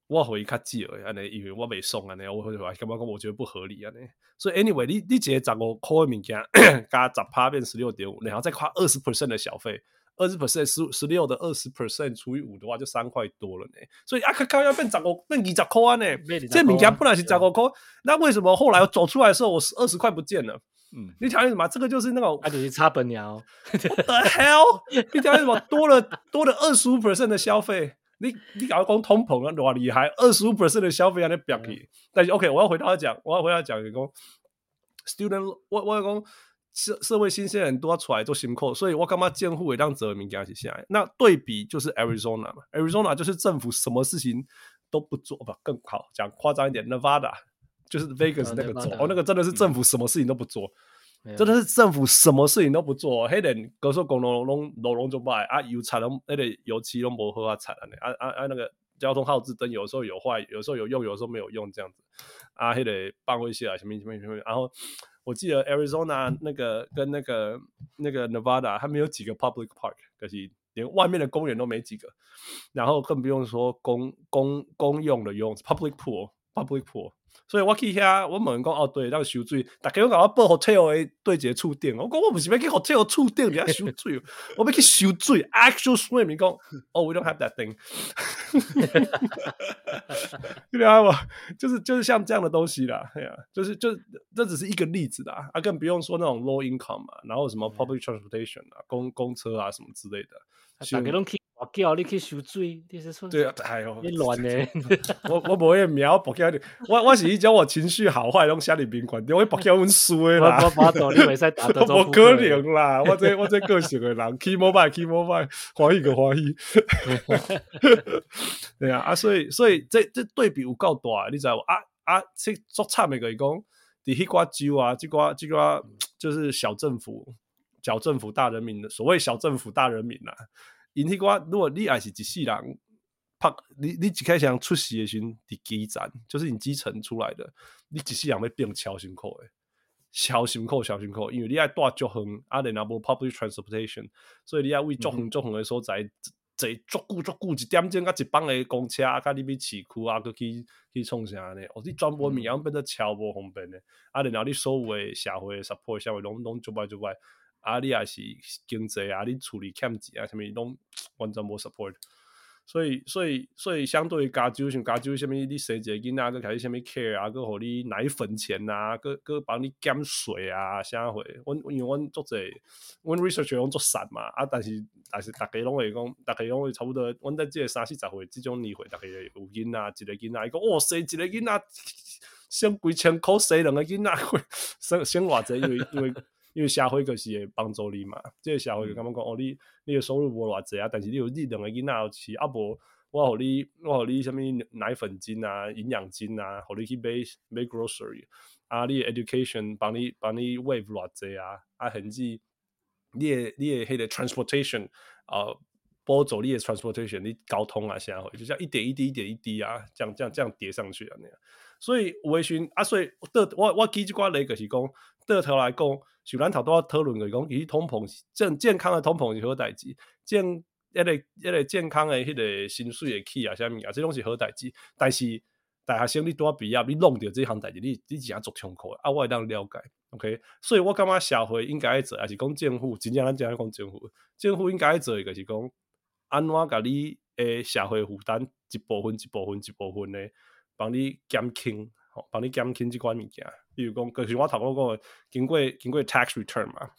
我互伊较少安尼，因为我袂爽安尼，我感觉讲我觉得不合理安尼。所以 anyway，你你一个十五块的物件 加十趴变十六点五，然后再花二十 percent 的小费，二十 percent 十十六的二十 percent 除以五的话就三块多了呢。所以啊，靠靠要变十五变二十块安尼，这物件本来是十五块，那为什么后来我走出来的时候我是二十块不见了？嗯，你讲什么？这个就是那种，啊，就是差本鸟。What the hell？你讲什么？多了多了二十五 percent 的消费，你你搞讲通膨啊，多厉害！二十五 percent 的消费啊，你不要去。但是 OK，我要回到讲，我要回到讲，讲 student，我我要讲社社会新鲜人都要出来做辛苦，所以我干嘛监护也让责任感起下来？那对比就是 Arizona 嘛，Arizona 就是政府什么事情都不做，不更好讲夸张一点，Nevada。就是 Vegas 那个州，哦，那个真的是政府什么事情都不做，真的是政府什么事情都不做。黑人高速公路拢路拢就坏啊，油漆拢那个油漆拢无好啊，惨啊啊啊！那个交通号志灯有时候有坏，有时候有用，有时候没有用，这样子啊，黑的办会些啊，什么什么什么。然后我记得 Arizona 那个跟那个那个 Nevada，他们有几个 public park，可是连外面的公园都没几个，然后更不用说公公公用的用 public pool，public pool。所以我去遐，我问讲哦，对，那个收水，大家拢甲我报 hotel 的对接触电，我讲我不是要去 hotel 触电，你要收水，我要去收水，actual swim，你讲哦，we don't have that thing，你知道吗？就是就是像这样的东西啦，哎呀，就是就这只是一个例子啦，啊，更不用说那种 low income 嘛，然后什么 public transportation 啊，公公车啊什么之类的，大家拢去。我叫你去收水，你是说？对啊，哎呦，你乱呢？我我不会瞄，不叫你。我我是一讲我情绪好坏，拢下里宾馆，我会不叫阮输啦。我我懂，你袂使打 得我可能啦，我这我这个性的人，keep mobile，keep mobile，欢喜个欢喜。对啊，啊，所以所以这这对比有够大，你知道不？啊啊，这做差每个伊讲，伫迄寡州啊，即寡这寡就是小政府，小政府大人民的所谓小政府大人民啦。因迄个，如果你还是一世人，拍你你一开始出事的时阵，伫基层，就是你基层出来的，你一世人要变超辛苦的，超辛苦，超辛苦，因为你爱住足远，啊，然后无 public transportation，所以你爱为足远足远的所在，坐足久足久一点钟，甲一班的公车，甲你要市区啊，搁去去创啥呢？哦，你专门物样变得超无方便的，啊，然后你所有的社会的 support，社会拢拢足歹足歹。啊，你也是经济啊，你处理欠钱啊，什么拢完全无 support。所以，所以，所以，相对于加州，像加州什么，你生一个囡仔，搁开始什么 care 啊，搁互你奶粉钱啊，搁搁帮你减税啊，啥会？阮因为阮做者，阮 research 拢做散嘛，啊，但是但是大家拢会讲，大家拢会差不多，阮在这个三四十岁即种年岁，大家有囡仔，一个囡仔，伊讲哦，生一个囡仔，省几千块，生两个囡仔，会省省偌济，因为因为。因为社会就是会帮助你嘛，这个社会就感觉讲哦，你你的收入无偌济啊，但是你有你两个囡仔要饲，啊无我互你我互你什物奶粉金啊、营养金啊，互你去买买 grocery 啊，你的 education 帮你帮你 wave 偌济啊，啊甚至你的你的迄个 transportation 啊，补助你的 transportation，你交通啊社会就像一点一滴一点一滴啊，这样这样这样叠上去啊那样，所以有诶时啊，所以我我我记一寡咧就是讲，倒头来讲。像咱头拄仔讨论的讲，伊通膨正健康的通膨是好代志，健一个一个健康的迄个薪水会起啊，啥物啊，这拢是好代志。但是大学生你拄仔毕业，你弄着这项代志，你你真正足痛苦啊！我会当了解，OK。所以我感觉社会应该做，还是讲政府，真正咱讲讲政府，政府应该做一个是讲，安怎甲你诶社会负担一部分一部分一部分的，帮你减轻，吼，帮你减轻这款物件。比如讲，就是我头先讲，经过经过 tax return 嘛，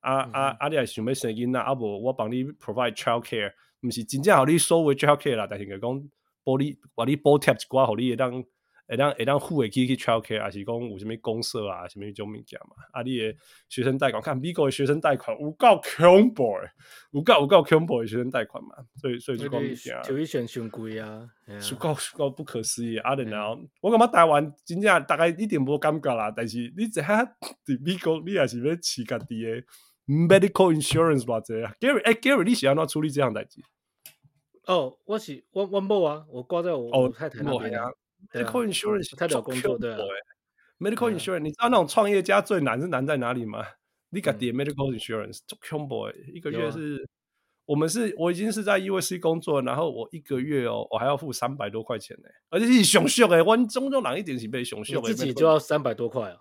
啊、嗯、啊啊，你系想要生囡仔，啊无我帮你 provide child care，毋是真正互你所谓 child care 啦，但是佢讲帮你话你补贴一寡，互你会当会当会当付会起去 child care，还是讲有啥物公社啊，啥物种物件嘛，啊，你诶学生贷款，看美国诶学生贷款有够恐怖诶，有够有够恐怖诶学生贷款嘛，所以所以就讲物件，就一选上贵啊，是够是够不可思议，啊，然后我感觉台湾真正大概一点无感觉啦，但是你一下伫美国，你也是要饲家己诶 medical insurance 偌济啊，Gary，诶 Gary，你是安怎处理这样代志？哦，我是我我某啊，我挂在我哦太太那边啊。Medical insurance 太多工作对啊。Medical insurance，你知道那种创业家最难是难在哪里吗？你搞点 medical insurance，做 combo，一个月是，我们是，我已经是在 USC 工作，然后我一个月哦，我还要付三百多块钱呢，而且是熊熊诶，我中中哪一点是被熊熊？自己就要三百多块啊？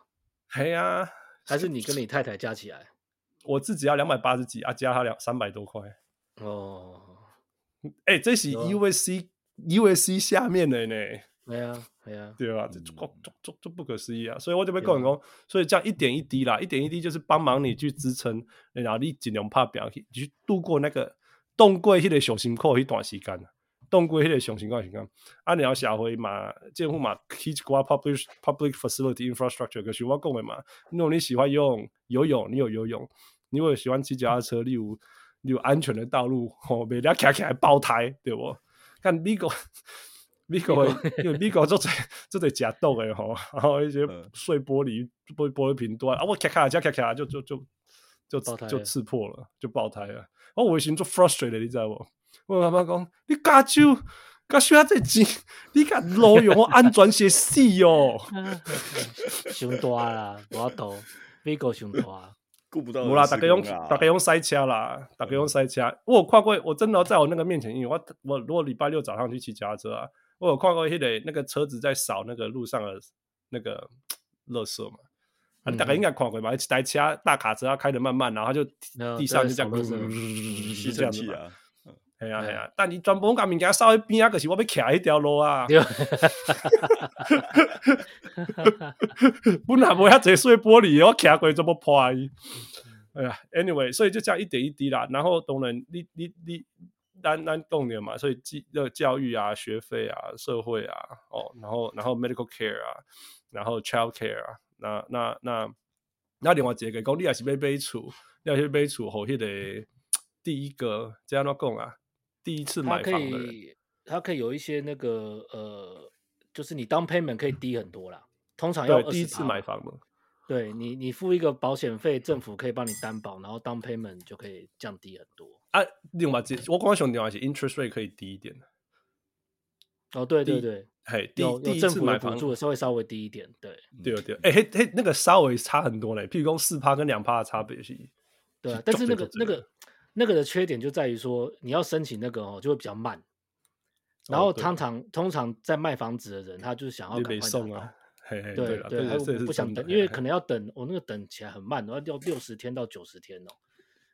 嘿啊，还是你跟你太太加起来？我自己要两百八十几啊，加他两三百多块。哦，哎，这是 USC USC 下面的呢。对啊，对啊，对啊，这这这这不可思议啊！所以我就被讲讲，所以这样一点一滴啦，一点一滴就是帮忙你去支撑，然后你尽量拍表去，去度过那个冻过迄个上辛苦一段时间，冻过迄个上辛苦时间。啊，然后社会嘛，政府嘛，去一寡 public public facility infrastructure，就是我讲的嘛。如果你喜欢游泳，游泳你有游泳；你如果喜欢骑脚踏车，你有你有安全的道路，吼，别人开起来爆胎，对不？看美国。美国因为 美国做在做在假冻诶吼，然后一些碎玻璃玻玻璃瓶多啊，我咔咔加咔咔就就就就就刺破了，就爆胎了。我为什么做 frustrated？你知道不？我妈妈讲，你加州加州啊，这钱你看路用我安全些死哟，上大啦，我懂，美国上大，顾不到。无啦，大家用大家用塞车啦，大家用塞车。我有看过，我真的在我那个面前，因为我我如果礼拜六早上去骑脚踏车啊。我有看过迄个那个车子在扫那个路上的那个垃圾嘛，啊，大概应该看过吧？一台车大卡车，它开的慢慢，然后就地上就这样，是这样子啊。系啊系啊，但你全部讲物件扫一边啊，可是我要徛一条路啊。本来无遐济碎玻璃，我徛过怎么破？哎呀，anyway，所以就这样一点一滴啦。然后当然，你你你。单单重点嘛，所以教教育啊、学费啊、社会啊，哦，然后然后 medical care 啊，然后 child care 啊，那那那那另外一个讲，你也是要买厝，你也是买厝，后迄个第一个这样怎讲啊？第一次买房的人，他可以有一些那个呃，就是你 down payment 可以低很多啦，通常要第一次买房的，对你你付一个保险费，政府可以帮你担保，然后 down payment 就可以降低很多。啊，另外这我刚刚想另外是 interest rate 可以低一点的。哦，对对对，嘿，第第一次买房住的时候会稍微低一点，对，对对，哎嘿嘿，那个稍微差很多嘞，譬如说四趴跟两趴的差别是。对，但是那个那个那个的缺点就在于说，你要申请那个哦，就会比较慢。然后通常通常在卖房子的人，他就是想要赶快送啊，对对，他不想等，因为可能要等，我那个等起来很慢，要要六十天到九十天哦。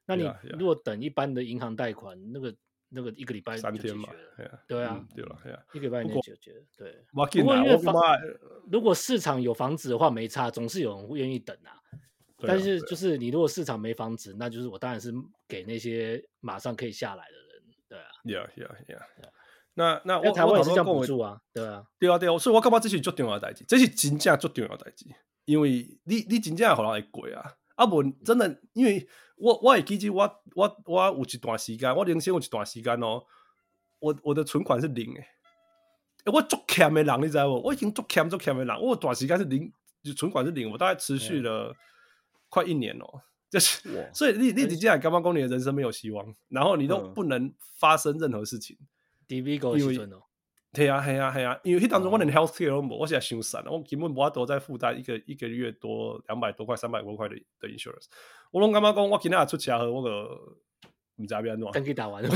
那你如果等一般的银行贷款，那个那个一个礼拜三天嘛，对啊，对了，对啊，一个礼拜就解决。对，不过因为房，如果市场有房子的话，没差，总是有人愿意等啊。但是就是你如果市场没房子，那就是我当然是给那些马上可以下来的人。对啊，Yeah, Yeah, Yeah。那那我台湾也是这样补助啊，对啊，对啊，对啊，所以我感觉这是最重要的代志，这是真正最重要的代志，因为你你真正可能会贵啊，啊不真的，因为我我会记得我我我有一段时间，我人生有一段时间哦，我我的存款是零诶，我足欠的人你知无？我已经足欠足欠的人，我有段时间是零，就存款是零，我大概持续了快一年哦，就是，哇所以你你真正感觉讲你的人生没有希望，然后你都不能发生任何事情。V 高时阵哦，对啊，系啊，系啊，因为迄当中我连 healthcare 都冇，我现在伤残了，我根本无法度再负担一个一个月多两百多块、三百多块的的 insurance。我拢感觉讲，我今仔出车祸，我个唔知要安怎。等佢打完了，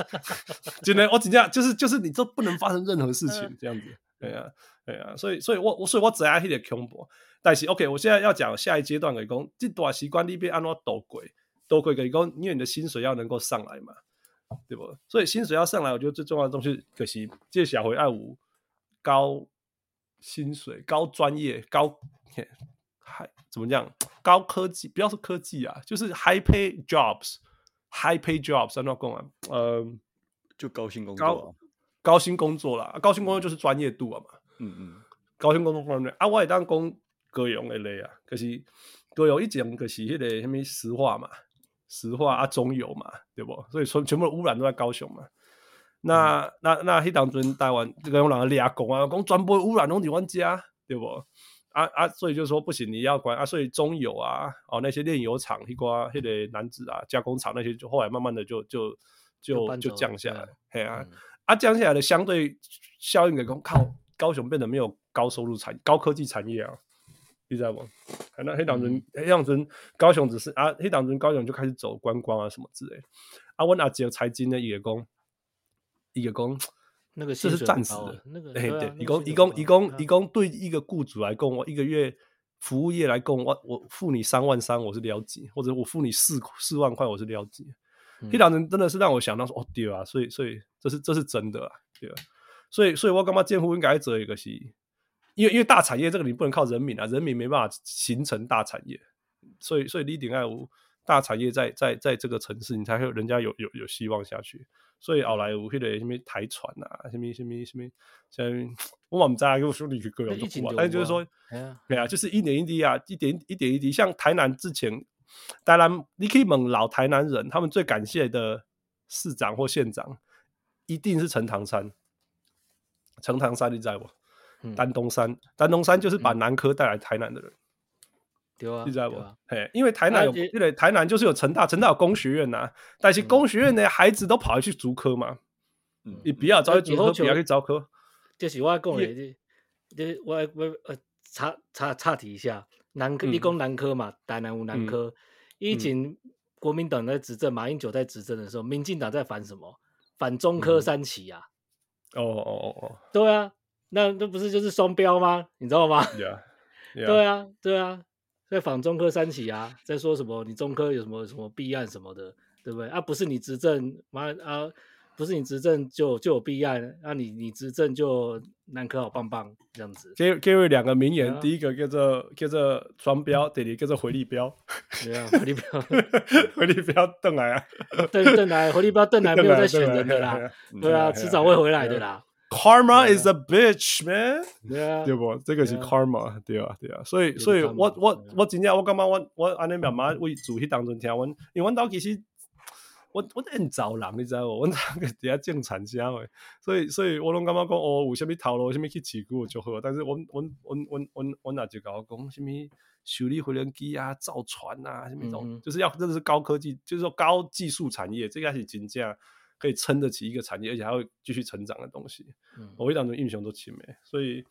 真的，我真正就是就是你这不能发生任何事情这样子。对啊，对啊，所以所以我我所以我只爱迄个恐怖。但是 OK，我现在要讲下一阶段嘅讲，这段时间你要安怎度过？度过嘅讲，因为你的薪水要能够上来嘛。对不？所以薪水要上来，我觉得最重要的东西，可惜这小回爱五高薪水、高专业、高还怎么讲？高科技，不要说科技啊，就是 high pay jobs，high pay jobs，怎么讲啊？呃，就高薪工作、啊高，高薪工作啦，高薪工作就是专业度啊嘛。嗯嗯，高薪工作方面啊，我也当讲高雄的类啊，可是高雄一讲，可是迄个什么石化嘛。石化啊，中油嘛，对不？所以说全部的污染都在高雄嘛。那、嗯、那那迄当阵台湾这个用人俩讲啊，讲全部污染拢伫阮家，对不？啊啊，所以就说不行，你要管啊。所以中油啊，哦那些炼油厂、迄个迄个男子啊加工厂那些，就后来慢慢的就就就就，就降下来，嘿啊、嗯、啊降下来的相对效应，给讲靠高雄变得没有高收入产高科技产业啊。你知道不？那黑党人，黑党人高雄只是啊，黑党人高雄就开始走观光啊什么之类。啊，我阿姐财经的一个工，一个工，那个这是暂时的。那个对对，一共一共一共一共对一个雇主来供，我一个月服务业来供，我我付你三万三，我是了解，或者我付你四四万块，我是了解。黑党人真的是让我想到说，哦对啊，所以所以这是这是真的啊，对啊。所以所以我干嘛建户应该做一个是。因为因为大产业这个你不能靠人民啊，人民没办法形成大产业，所以所以你一定要有大产业在在在这个城市，你才会有人家有有有希望下去。所以后来有迄个什么台船啊，什么什么什么，像我们在跟我说你去各种做，但是就是说，对啊，就是一点一滴啊，一点一点一滴。像台南之前，当然你可以问老台南人，他们最感谢的市长或县长，一定是陈唐山。陈唐山你在不？丹东山，丹东山就是把南科带来台南的人，对啊，你知道不？嘿，因为台南有，因为台南就是有成大，成大有工学院呐，但是工学院的孩子都跑去竹科嘛，嗯，你不要招去竹科，不要去招科，就是我讲的，就是我我呃插插插题一下，南科，你讲南科嘛，台南有南科，以前国民党在执政，马英九在执政的时候，民进党在反什么？反中科三期啊？哦哦哦哦，对啊。那那不是就是双标吗？你知道吗？Yeah, yeah. 对啊，对啊，在仿中科三起啊，在说什么？你中科有什么什么弊案什么的，对不对？啊，不是你执政，妈啊，不是你执政就就有弊案，那、啊、你你执政就南科好棒棒这样子。给给我两个名言，啊、第一个叫做叫做双标，第二个叫做回力标。对啊，回力标，回力标邓来啊，邓邓来，回力标邓来没有在选人的啦，对啊，迟早会回来的啦。Karma is a bitch, man. 对不？这个是 karma，对啊，对啊。所以，所以我我我真正我感觉我我安尼慢慢为主去当中听阮，因为阮兜其实我我很招人，你知道无？阮那个底下种产销诶，所以所以我拢感觉讲哦，有啥物头路，啥物去持股就好。但是阮阮阮阮阮阮阿就甲我讲，啥物修理飞轮机啊、造船啊，啥物种，就是要真的是高科技，就是说高技术产业，这个是真正。可以撑得起一个产业，而且还会继续成长的东西。嗯、我会当成英雄都起美，所以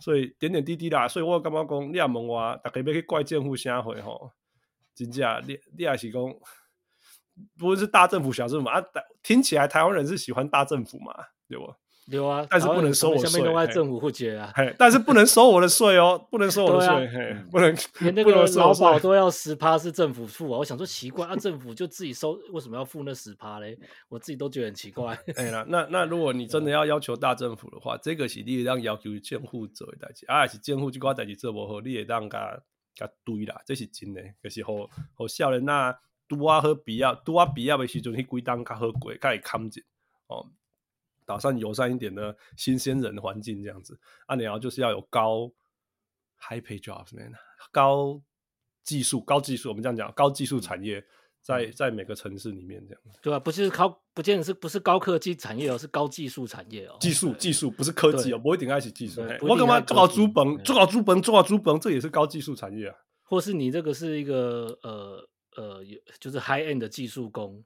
所以点点滴滴啦，所以我感觉讲，你也问我，大家要去怪政府啥会吼？真正你你也是讲，不是大政府小政府啊？听起来台湾人是喜欢大政府嘛，对不？有啊，但是不能收我税。下面都在政府会结啊，但是不能收我的税哦，不能收我的税，不能 连那个劳保都要十趴是政府付啊。我想说奇怪啊，政府就自己收，为什么要付那十趴嘞？我自己都觉得很奇怪。哎呀，那那如果你真的要要求大政府的话，这个是你让要求政府做的代志，啊是政府这块代志做不好，你也让他他对啦，这是真的，就是好好少年那拄啊好毕业，拄啊毕业的时阵，迄几档较好过，较会看见哦。打算友善一点的新鲜人环境这样子，啊，你要就是要有高 high pay jobs man，高技术高技术，我们这样讲高技术产业在在每个城市里面这样子，对啊，不是高，不见得是不是高科技产业哦，是高技术产业哦，技术技术不是科技哦，不会顶开始技术，我干嘛做好猪本，做好。猪本，做好猪本，这也是高技术产业啊，或是你这个是一个呃呃有就是 high end 的技术工，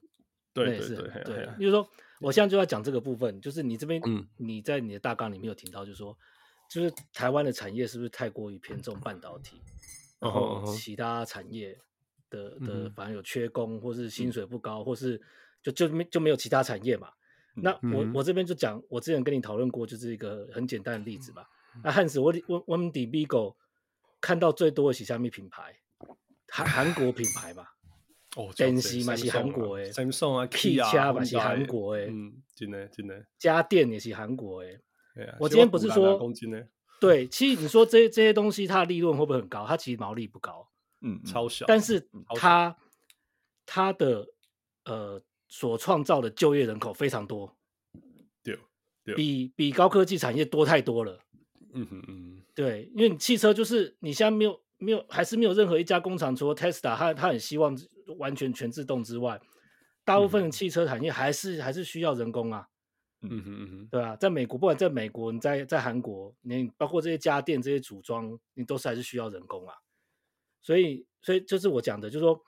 对对对，对，比如说。我现在就要讲这个部分，就是你这边，你在你的大纲里面有提到，就是说，就是台湾的产业是不是太过于偏重半导体，然后其他产业的的反而有缺工，或是薪水不高，或是就就没就没有其他产业嘛？那我我这边就讲，我之前跟你讨论过，就是一个很简单的例子吧。那汉斯，我我我们 Bigo 看到最多的是虾米品牌？韩韩国品牌嘛？电视嘛是韩国诶，Samsung 啊，汽车嘛是韩国诶，嗯，真的真的，家电也是韩国诶。我今天不是说，对，其实你说这些这些东西，它的利润会不会很高？它其实毛利不高，嗯，超小。但是它它的呃所创造的就业人口非常多，对，比比高科技产业多太多了。嗯哼嗯，对，因为你汽车就是你现在没有没有还是没有任何一家工厂，除了 Tesla，它它很希望。完全全自动之外，大部分的汽车产业还是、嗯、还是需要人工啊。嗯哼嗯哼，对啊，在美国，不管在美国，你在在韩国，你包括这些家电、这些组装，你都是还是需要人工啊。所以，所以就是我讲的，就是说，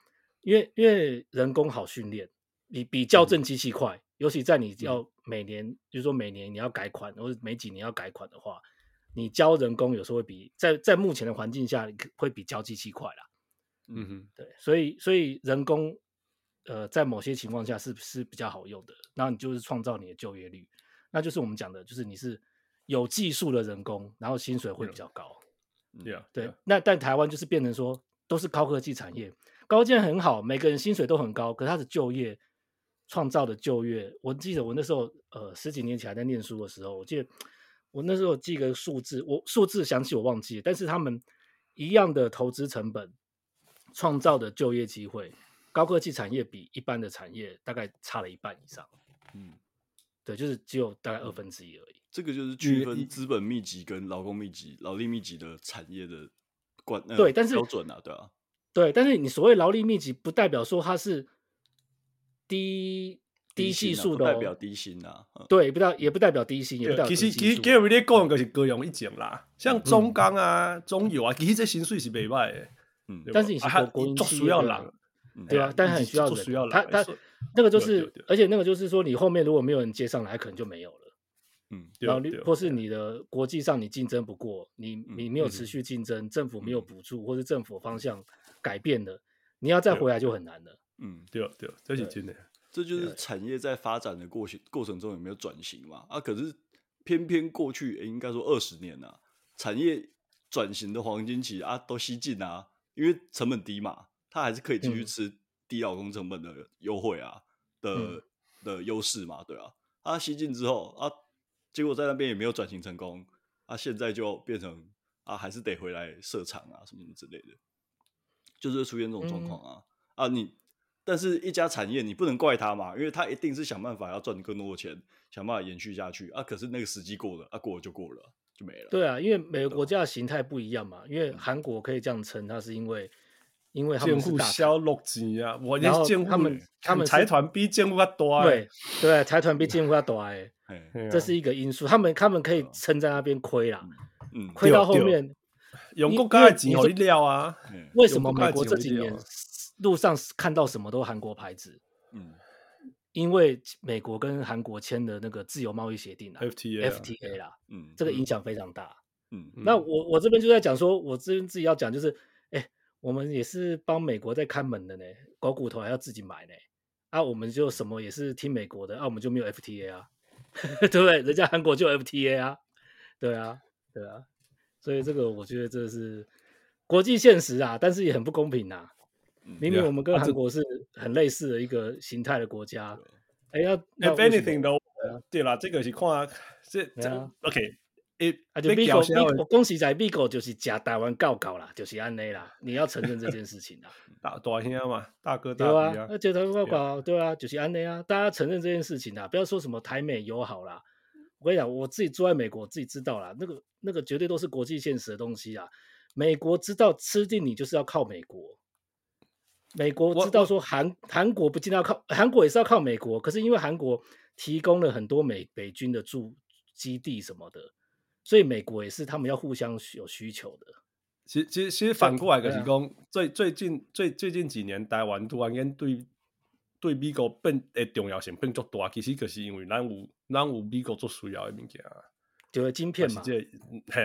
因为因为人工好训练，比比校正机器快，嗯、尤其在你要每年，嗯、就是说每年你要改款，或者每几年要改款的话，你教人工有时候会比在在目前的环境下会比教机器快啦。嗯哼，对，所以所以人工，呃，在某些情况下是是比较好用的。然后你就是创造你的就业率，那就是我们讲的，就是你是有技术的人工，然后薪水会比较高。对啊，对。那但台湾就是变成说都是高科技产业，高科技很好，每个人薪水都很高，可是他的就业创造的就业，我记得我那时候呃十几年前还在念书的时候，我记得我那时候记个数字，我数字想起我忘记了，但是他们一样的投资成本。创造的就业机会，高科技产业比一般的产业大概差了一半以上。嗯，对，就是只有大概二分之一而已。这个就是区分资本密集跟劳工密集、劳力密集的产业的关对，但是标准啊，对啊，对，但是你所谓劳力密集，不代表说它是低低系数的，代表低薪啊。对，不代也不代表低薪，也不代表。其实其实给我们的工人就是各用一种啦，像中钢啊、中油啊，其实这薪水是袂歹的。嗯，但是你是国国营企业，对吧？但是很需要人，他他那个就是，而且那个就是说，你后面如果没有人接上来，可能就没有了。嗯，然后或是你的国际上你竞争不过，你你没有持续竞争，政府没有补助，或是政府方向改变了，你要再回来就很难了。嗯，对啊对啊，这是真的。这就是产业在发展的过程过程中有没有转型嘛？啊，可是偏偏过去应该说二十年啊，产业转型的黄金期啊，都西进啊。因为成本低嘛，他还是可以继续吃低劳工成本的优惠啊、嗯、的的优势嘛，对啊。他吸进之后啊，结果在那边也没有转型成功，啊，现在就变成啊，还是得回来设厂啊什么之类的，就是出现这种状况啊、嗯、啊你，但是一家产业你不能怪他嘛，因为他一定是想办法要赚更多的钱，想办法延续下去啊。可是那个时机过了啊，过了就过了。就没了。对啊，因为每个国家的形态不一样嘛。因为韩国可以这样称，它是因为因为他们是大小六级啊，我然后他们他们财团比政府要大，对对，财团比政府要多哎，这是一个因素。他们他们可以撑在那边亏啦，嗯，亏到后面用国家的钱好料啊。为什么美国这几年路上看到什么都韩国牌子？嗯。因为美国跟韩国签的那个自由贸易协定啊，FTA 啦，嗯，这个影响非常大，嗯，那我我这边就在讲说，我这边自己要讲就是，哎，我们也是帮美国在看门的呢，狗骨头还要自己买呢，啊，我们就什么也是听美国的，啊，我们就没有 FTA 啊，对不对？人家韩国就 FTA 啊，对啊，对啊，所以这个我觉得这是国际现实啊，但是也很不公平啊。明明我们跟韩国是很类似的一个形态的国家，哎、呀，if anything 都对啦，这个是看这这 OK。诶，啊，就美国，美国恭喜在美国就是假台湾告告啦，就是安内啦，你要承认这件事情啦。大大兄嘛，大哥大对啊，假台湾告告，对啊，就是安内啊，大家承认这件事情啦，不要说什么台美友好啦。我跟你讲，我自己住在美国，我自己知道啦，那个那个绝对都是国际现实的东西啊。美国知道吃定你就是要靠美国，美国知道说韩韩国不尽要靠韩国也是要靠美国，可是因为韩国提供了很多美美军的驻基地什么的。所以美国也是，他们要互相有需求的。其实其实其实反过来就是讲，最最近最最近几年，台湾突然间对对美国变的重要性变足大，其实就是因为咱有咱有美国做需要的物件，就是晶片嘛，系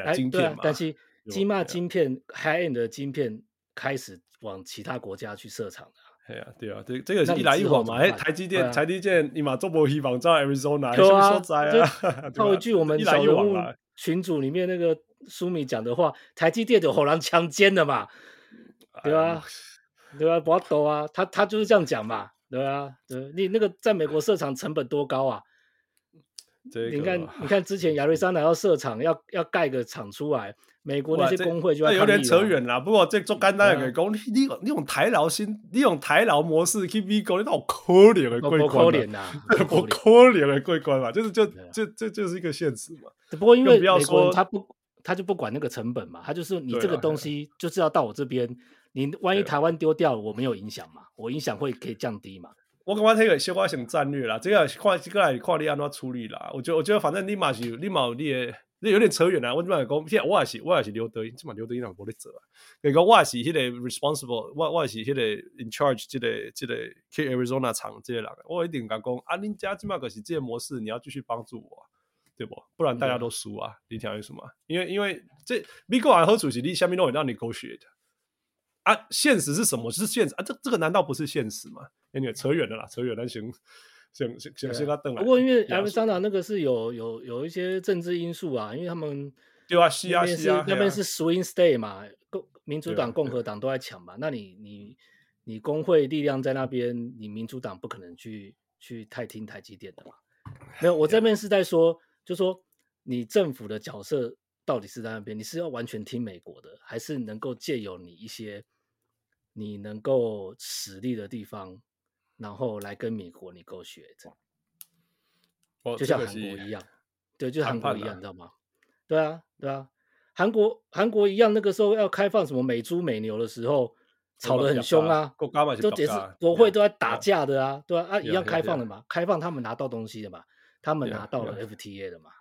啊，晶片嘛。但是金马晶片 high end 的晶片开始往其他国家去设厂了。系啊，对啊，这这个是一来一往嘛。哎，台积电台积电你嘛做不希望在 Arizona 什么所在啊？套一句我们小人物。群组里面那个苏米讲的话，台积电有后人强奸的嘛，对吧、啊？对吧、啊？不要抖啊，他他就是这样讲嘛，对吧、啊？对，你那个在美国设厂成本多高啊？你看，你看之前亚利桑那要设厂，要要盖个厂出来。美国那些工会就要有点扯远了，不过这做简单的讲，你你你用台劳心，你用台劳模式去美国，你好可怜的过关，可怜呐，不 可怜的过关嘛，就是就就这就是一个现实嘛。不过因为美国人他不他就不管那个成本嘛，他就是你这个东西就是要到我这边，你万一台湾丢掉了，我没有影响嘛，我影响会可以降低嘛。我感觉这个小可想战略啦，这个看这个来看你要怎处理啦。我觉得我觉得反正你嘛是你嘛有你的。你有点扯远了，我这边讲，现在我也是，我也是刘德英，这嘛刘德英哪无咧做啊？那个我也是迄个 responsible，我我也是迄个 in charge，这个这个去 Arizona 厂这个人，我一定讲讲啊，恁家这嘛个是这个模式，你要继续帮助我，对不？不然大家都输啊！你听意思吗？因为因为这美国还好处是你下面都会让你 negotiate 啊，现实是什么？是现实啊？这这个难道不是现实吗？扯远了啦，扯远了行。行行行，先他等。不过因为亚利桑那那个是有有有一些政治因素啊，因为他们对啊，西啊西啊，那边是 swing state 嘛，共民主党、共和党都在抢嘛，那你你你工会力量在那边，你民主党不可能去去太听台积电的嘛。没有，我这边是在说，就说你政府的角色到底是在那边，你是要完全听美国的，还是能够借由你一些你能够实力的地方？然后来跟美国你够学，就像韩国一样，对，就像韩国一样，你知道吗？对啊，对啊，韩国韩国一样，那个时候要开放什么美猪美牛的时候，吵得很凶啊，都也是国会都在打架的啊，对啊，啊，一样开放的嘛，开放他们拿到东西的嘛，他们拿到了 FTA 的嘛，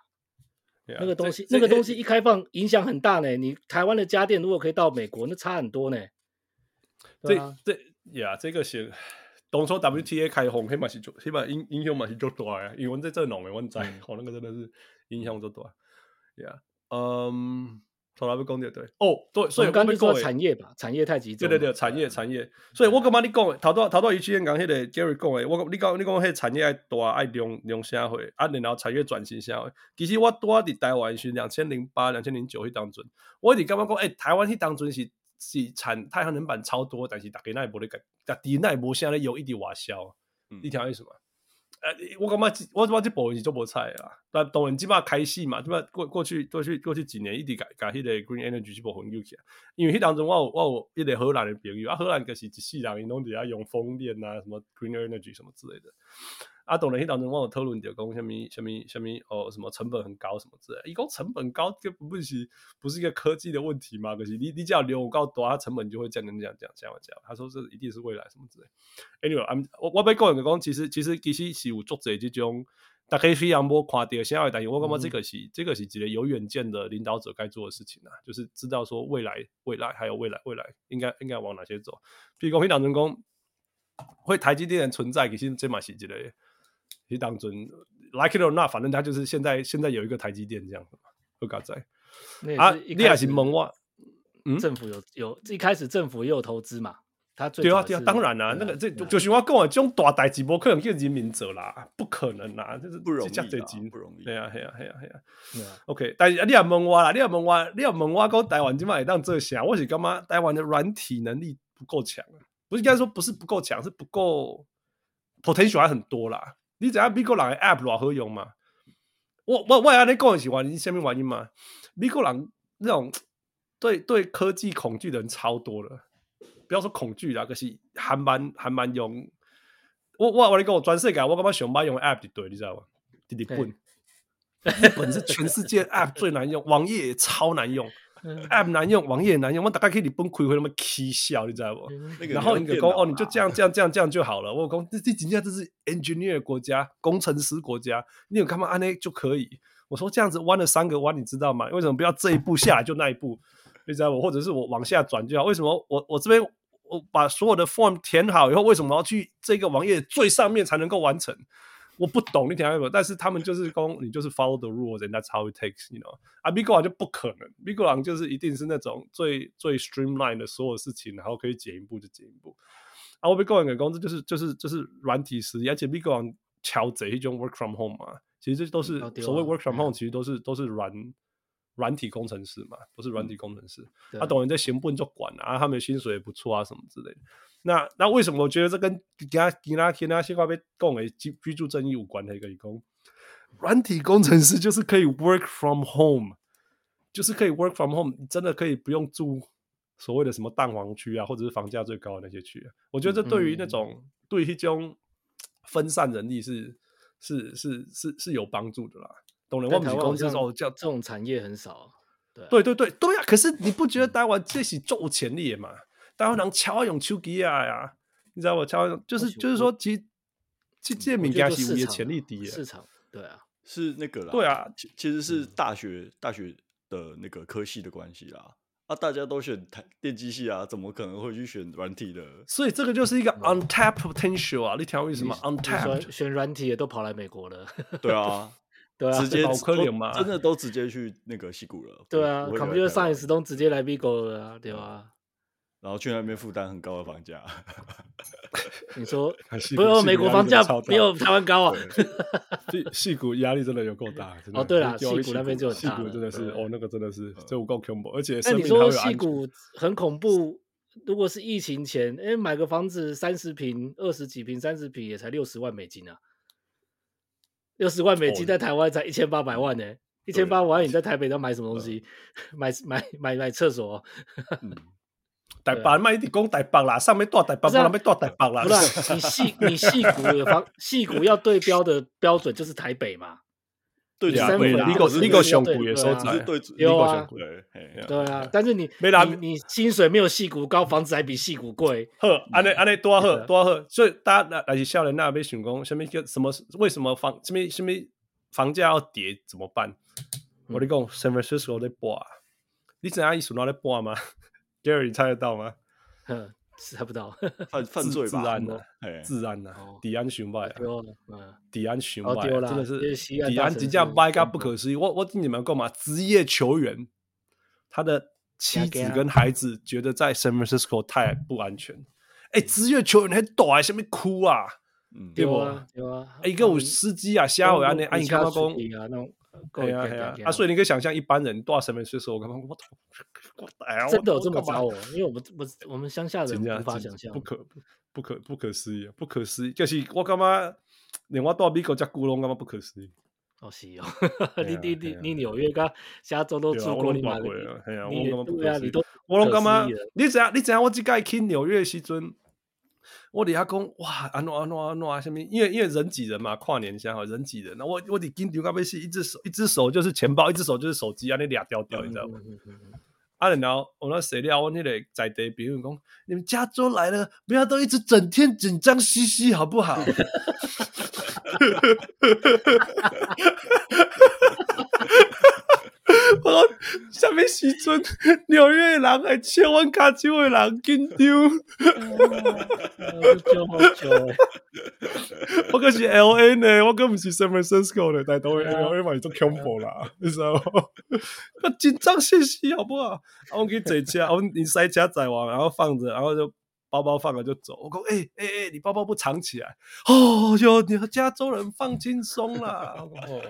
那个东西那个东西一开放影响很大呢，你台湾的家电如果可以到美国，那差很多呢。这这呀，这个是。当初 WTA 开放，起码是做，起码影影响嘛是足大啊。因为这弄的，我知，哦，那个真的是影响足大。Yeah，嗯，从来不讲对对。哦，对，所以刚才说产业吧，产业太集中。对对对，产业产业。所以我干嘛你讲？头多头多一期讲迄个 Gary 讲诶，我你讲你讲迄产业爱大爱量量社会，啊，然后产业转型社会。其实我多伫台湾是两千零八、两千零九迄当阵，我一直感觉讲，诶，台湾迄当阵是。是产太阳能板超多，但是大家那也无咧改，但底那也无现在有一点瓦销，你听意思吗？呃，我感觉我我这部分是做无菜啊，但当然即摆开始嘛，即摆过过去过去过去几年一直甲甲迄个 green energy 这部分有起来，因为迄当中我有我有一个荷兰的朋友啊，荷兰就是一世人伊拢伫遐用风电啊，什么 green energy 什么之类的。啊，当然，迄当中我有讨论着讲，什么什么什么哦，什么成本很高什么之类的。伊讲成本高，这不是不是一个科技的问题嘛？可是你你只要流够多，它成本就会降降降降降降。他说这一定是未来什么之类。Anyway，我我被个人讲，其实其实其实是有作者这种大家非常无看到现在，但是我感觉这个是、嗯、这个是一个有远见的领导者该做的事情啊，就是知道说未来未来还有未来未来应该应该往哪些走。譬如讲，迄当中讲会台积电存在，其实这嘛是一个。你当真 like it or not，反正他就是现在现在有一个台积电这样子嘛，不搞在啊，你也是懵哇？嗯，政府有有一开始政府也有投资嘛，他最对啊对啊，当然啦、那个这就是我讲的，这种大代志不可能叫人民做啦，不可能啦，这是不容易啦这这钱不容易对啊，对啊，对啊，对啊。OK，但是你也问我啦，你也问我，你也问我讲台湾今麦会当做啥？我是感觉台湾的软体能力不够强啊，不是应该说不是不够强，是不够 potential 还很多啦。你知影美国人的 app 偌好用嘛？我我我安尼讲的是原因，什么原因嘛？美国人那种 对对科技恐惧的人超多了，不要说恐惧啦，可、就是还蛮还蛮用。我我我你跟我全世界，我感觉上班用 app 对，你知道吗？日本。日本是全世界 App 最难用，网页也超难用，App 难用，网页也难用。我大概可以你崩溃会那么起笑，你知道不？那个然后你就讲哦，你就这样这样这样这样就好了。我讲这这人家这是 engineer 国家，工程师国家，你有干嘛按那就可以？我说这样子弯了三个弯，你知道吗？为什么不要这一步下来就那一步？你知道不？或者是我往下转就好？为什么我我这边我把所有的 form 填好以后，为什么要去这个网页最上面才能够完成？我不懂，你听到没有？但是他们就是讲，你就是 follow the rules，and that's how it takes，you know？啊，美国人就不可能，美国人就是一定是那种最最 streamline 的所有事情，然后可以剪一步就剪一步。啊，我美国人讲这就是就是就是软体实力，而且美国人敲贼一种 work from home 嘛，其实这都是、所谓 work from home，嗯其实都是都是软软体工程师嘛，都是软体工程师。对他懂人在行部就管啊，他们的薪水也不错啊，什么之类的。那那为什么我觉得这跟其他其他其他西瓜被讲的居居住正义有关的一个理工，软体工程师就是可以 work from home，就是可以 work from home，你真的可以不用住所谓的什么蛋黄区啊，或者是房价最高的那些区啊。我觉得这对于那种、嗯、对于一种分散人力是是是是是有帮助的啦。懂了，我们公司哦叫这种产业很少，对、啊、对对对对呀、啊。可是你不觉得台湾这是做潜力的嘛？台湾人超用手机啊呀，你知道我？超用就是就是说，其实这这名家是有潜力低的市场，对啊，是那个啦，对啊，其其实是大学大学的那个科系的关系啦。啊，大家都选台电机系啊，怎么可能会去选软体的？所以这个就是一个 untapped potential 啊！你听我意思吗？untapped 选软体的都跑来美国了，对啊，对啊，直接好可怜嘛，真的都直接去那个西谷了。对啊，computer science 都直接来美国了啊，对吧？然后去那边负担很高的房价，你说 不用美国房价没有台湾高啊？矽谷压力真的有够大。哦，对了，矽谷那边就矽谷真的是哦，那个真的是这够恐怖，而且那你说矽谷很恐怖？如果是疫情前，哎，买个房子三十平、二十几平、三十平也才六十万美金啊，六十万美金在台湾才一千八百万呢，一千八百万你在台北要买什么东西？买买买买厕所。台北卖一直讲台北啦，上面大台北，下面大台北啦。不是你戏你戏骨的房，矽谷要对标的标准就是台北嘛？对呀，你个你个上贵的所在，对有啊，对啊。但是你没啦，你薪水没有戏骨高，房子还比戏骨贵。呵，安尼安尼多好多好，所以大家来是少年那边想讲，什么叫什么？为什么房什么什么房价要跌？怎么办？我跟你讲，San Francisco 在播，你知影意思哪在播吗？Gary，你猜得到吗？哼，猜不到。犯犯罪吧？治安呐，治安呐，治安熊坏啊！治安熊坏，真的是治安真正坏到不可思议。我我听你们讲嘛，职业球员他的妻子跟孩子觉得在 San Francisco 太不安全。哎，职业球员还躲在下面哭啊？对不？对啊。一个有司机啊，瞎话安尼，啊，你看到讲？对呀对呀，啊，所以你可以想象一般人多少身份税收，我刚刚我我真的有这么糟哦？因为我们我我们乡下人无法想象，不可不可不可思议，不可思议，就是我感觉连我到美国这古龙感觉不可思议。哦是哦，你你你你纽约跟加州都住过，你嘛？哎呀，我感觉不可思议，我拢感觉你知影你知影我这届去纽约时阵。我底下讲哇，安诺安诺安诺啊，什么？因为因为人挤人嘛，跨年先好人挤人。那我我得紧张到要死，一只手一只手就是钱包，一只手就是手机安尼俩掉掉，你知道吗？啊，然后我那谁料，我那个在地朋友讲，你们加州来了，不要都一直整天紧张兮兮，好不好？我下面时阵，纽约人会笑阮加州的人紧张，我可是 L A 呢，我可不是 San Francisco 呢，但都 L A 嘛，就恐怖啦，你知道吗？紧张兮兮，好不好？我给坐车，我你塞车载完，然后放着，然后就。包包放了就走。我说：“哎哎哎，你包包不藏起来？”哦哟，你和加州人放轻松啦。哦，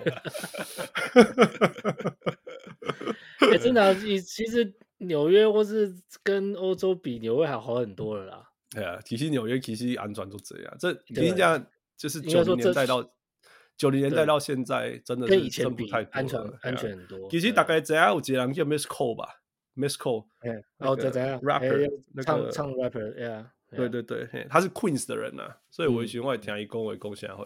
哎，真的、啊，其其实纽约或是跟欧洲比，纽约还好很多了啦。对啊，其实纽约其实安全都这样。这你跟你讲，就是九零年代到九零年代到现在，真的是跟以前比安全安全很多。其实大概只要有几个人叫 Miss Cole 吧。Miss Cole，然后再怎样，rapper，唱唱 rapper，yeah，对对对，他是 Queens 的人呐，所以我以前我也听伊讲话讲啥话，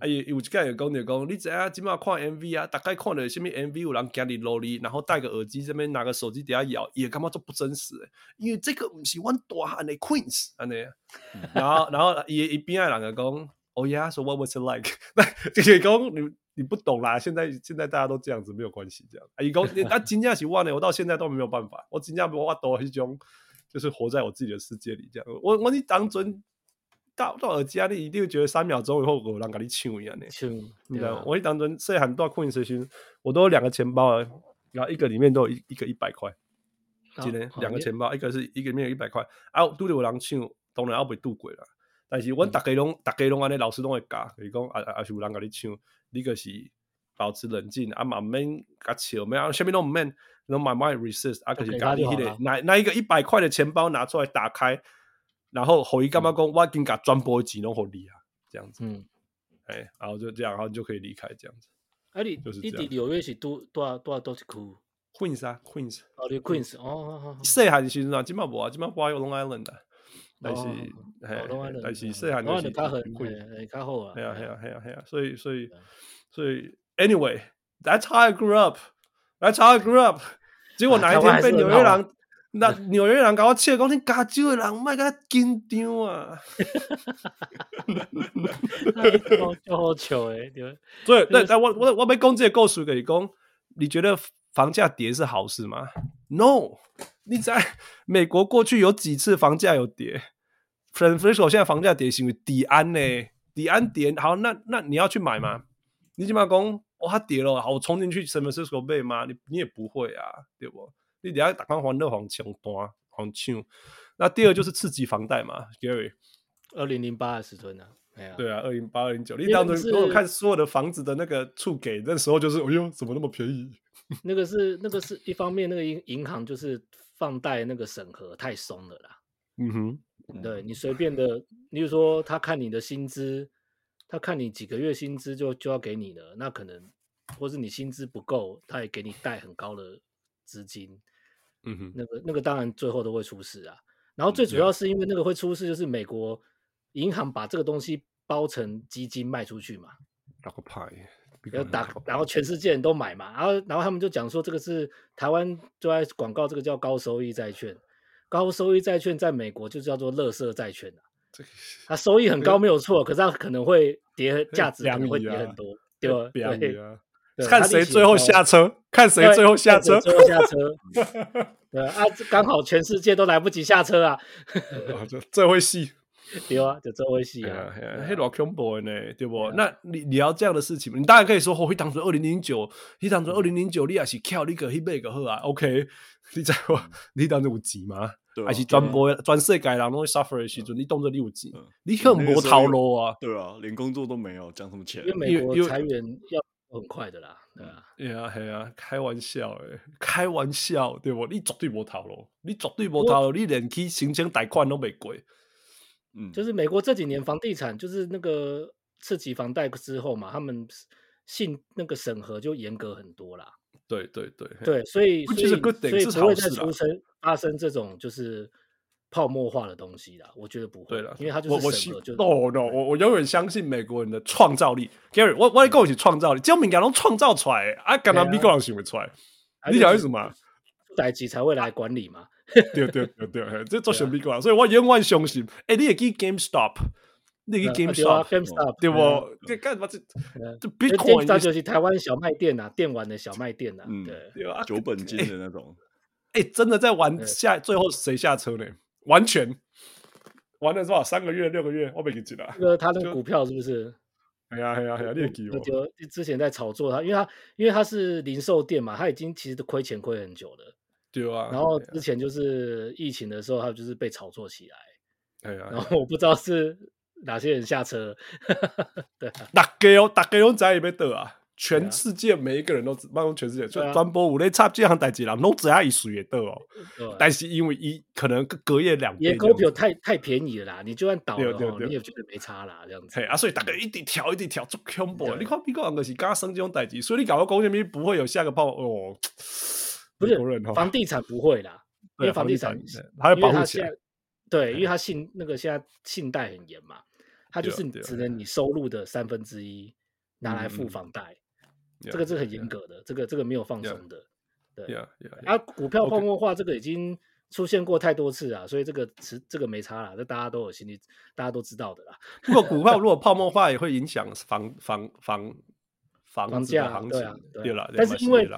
啊有有一个人讲就讲，你知影今嘛看 MV 啊，大概看了什么 MV 有人行你路里，然后戴个耳机这边拿个手机底下摇，也感觉做不真实，因为这个不是阮大汉的 Queens，安尼，然后然后伊伊边仔人就讲，Oh yeah，so what was it like？那这个讲你。你不懂啦，现在现在大家都这样子，没有关系，这样。啊，伊讲，啊，真正是我呢，我到现在都没有办法，我真正我都一种，就是活在我自己的世界里，这样。我我你当真到到耳机啊，你一定会觉得三秒钟以后有人跟你抢一样的。抢，你知道？我一当真细汉到困时时，我都有两个钱包啊，然后一个里面都有一一个一百块，今天两个钱包，一个是一个里面有一百块，啊，拄着有人抢，当然要被渡过了。但是，阮大家拢，大家拢安尼，老师拢会教，就是讲，啊啊，是有人甲你抢，你个是保持冷静，啊，嘛免甲笑，咩啊，啥物拢毋免，拢慢慢 resist，啊，就是家己迄个，拿拿一个一百块的钱包拿出来打开，然后互伊感觉讲，我已经甲全部钱拢互你啊，这样子，嗯，哎，然后就这样，然后你就可以离开这样子。啊，你就是。你纽约是多多少多少多一区？Queens 啊，Queens。哦，你 Queens，哦，细汉时阵啊，即摆无啊，即摆我有 Long Island 的。但是，系，但是细汉嗰时较很贵，较好啊。系啊，系啊，系啊，系啊。所以，所以，所以，anyway，that's how I grew up，that's how I grew up。结果哪一天被 纽约人，那纽约人搞我切，讲你加州的人，唔系咁紧张啊。就好笑诶，对。所以，但但我我我要讲这个故事给你讲，你觉得房价跌是好事吗？No。你在美国过去有几次房价有跌 Francisco 现在房价跌是因为底安呢？底安跌好，那那你要去买吗？你起码讲哦，它跌了，好，我冲进去 San Francisco 买吗？你你也不会啊，对不？你等下打开黄乐黄抢单黄抢。那第二就是刺激房贷嘛，Gary，二零零八的时吨啊，对啊，二零八二零九，你当时如果看所有的房子的那个处给，那时候就是哎呦，怎么那么便宜？那个是那个是一方面，那个银银行就是。放贷那个审核太松了啦，嗯哼，对你随便的，例如说他看你的薪资，他看你几个月薪资就就要给你了，那可能或是你薪资不够，他也给你贷很高的资金，嗯哼，那个那个当然最后都会出事啊。然后最主要是因为那个会出事，就是美国银行把这个东西包成基金卖出去嘛，打个牌。要打，然后全世界人都买嘛，然后然后他们就讲说这个是台湾就在广告，这个叫高收益债券，高收益债券在美国就叫做垃圾债券啊，它收益很高没有错，可是它可能会跌，价值可能会跌很多，对吧？对，看谁最后下车，看谁最后下车，最后下车，对啊，刚好全世界都来不及下车啊，这这会戏。对啊，就做微信啊，黑老恐怖呢，对不？那你你要这样的事情，你当然可以说，哦，当初二零零九，你当初二零零九，你也是跳那个黑贝个好啊，OK？你知道 你当初有钱吗？还是全部全世界人拢会 suffer 的时阵，你当作你有钱，你很无头路啊，对啊，连工作都没有，讲什么钱？因为美国裁员要很快的啦，对啊，对啊，对啊，开玩笑诶，开玩笑，对不？你绝对无头路，你绝对无头路，你连去申请贷款都没过。嗯，就是美国这几年房地产就是那个刺激房贷之后嘛，他们信那个审核就严格很多啦。对对对对，所以所以所以不会再出生发生这种就是泡沫化的东西啦。我觉得不会，对了，因为他就是审核就。no no，我我永远相信美国人的创造力。Gary，我我跟我一起创造力，只有敏感能创造出来，啊，敢拿美国人想不出来？你晓得什么？代级才会来管理嘛。对对对对，这做小米股啊，所以我永远相信。哎，你也去 GameStop，你去 GameStop，对不？这干嘛？这这 Bitcoin 就是台湾小卖店呐，电玩的小卖店呐，对啊，九本金的那种。哎，真的在玩下，最后谁下车呢？完全玩了多少？三个月、六个月，我没记得了。那个他那个股票是不是？哎呀哎呀哎呀，你也记我。就之前在炒作他，因为他因为他是零售店嘛，他已经其实都亏钱亏很久了。对啊，然后之前就是疫情的时候，他就是被炒作起来，哎呀，然后我不知道是哪些人下车，对啊，大家哦，大家拢知伊要倒啊。全世界每一个人都知，包括全世界，就传播五类差这项代志啦，拢知影伊水会倒哦。但是因为一可能隔夜两杯，股票太太便宜了啦，你就算倒了，你也觉得没差啦，这样子。啊，所以大家一直调，一直跳，足恐怖。你看美国人就是刚生这种代志，所以你搞个公司不会有下个泡哦。不是房地产不会啦，因为房地产还有保护起来。对，因为它信那个现在信贷很严嘛，它就是只能你收入的三分之一拿来付房贷。这个是很严格的，这个这个没有放松的，对，啊，股票泡沫化这个已经出现过太多次啊，所以这个词这个没差啦，这大家都有心里，大家都知道的啦。不过股票 如果泡沫化也会影响房房房房房价，对啊，对了。但是因为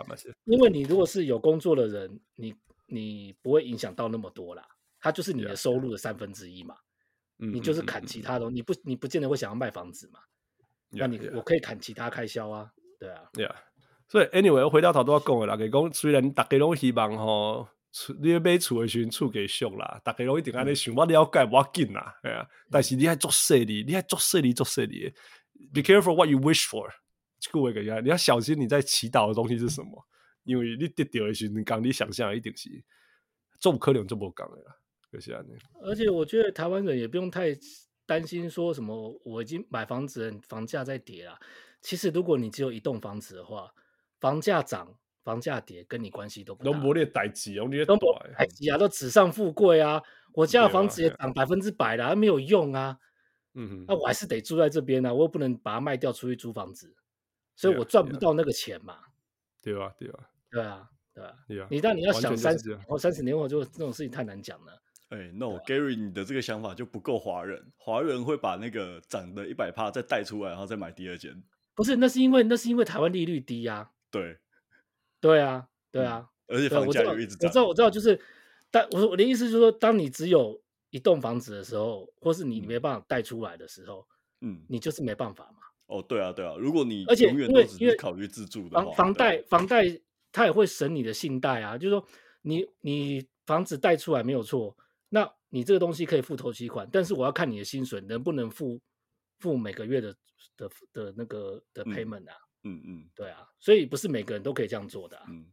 因为你如果是有工作的人，你你不会影响到那么多啦，它就是你的收入的三分之一嘛，你就是砍其他的，你不你不见得会想要卖房子嘛，那你我可以砍其他开销啊。对啊，对啊，所以 anyway，我回到头都要讲的啦，就是讲虽然大家拢希望吼，你买厝的时阵厝给俗啦，大家拢一定安尼想，我了解我紧啦，系啊，但是你还做势利，你还做势利做势利，be careful what you wish for，这个我讲下，你要小心你在祈祷的东西是什么，因为你跌掉的时候，你讲你想象一定是做可能做不讲的啦，就是安尼。而且我觉得台湾人也不用太担心说什么，我已经买房子，房价在跌啦。其实，如果你只有一栋房子的话，房价涨、房价跌，跟你关系都不大。都没列代志哦，你都没代志啊，都纸上富贵啊。我家的房子也涨百分之百了，没有用啊。嗯哼，那我还是得住在这边啊，我又不能把它卖掉出去租房子，所以我赚不到那个钱嘛。对吧？对吧？对啊，对啊，对啊。你但你要想三十，后，三十年后就这种事情太难讲了。哎，no，Gary，你的这个想法就不够华人。华人会把那个涨的一百趴再带出来，然后再买第二间。不是，那是因为那是因为台湾利率低呀、啊。对，对啊，对啊，嗯、而且房价又一直涨。我知道，我知道，就是，但我我的意思就是说，当你只有一栋房子的时候，或是你没办法带出来的时候，嗯，你就是没办法嘛。哦，对啊，对啊，如果你而且因为因为考虑自住的房房贷房贷，它也会审你的信贷啊，就是说你你房子贷出来没有错，那你这个东西可以付头期款，但是我要看你的薪水能不能付付每个月的。的的那个的 payment 啊，嗯嗯，嗯对啊，所以不是每个人都可以这样做的，啊，嗯，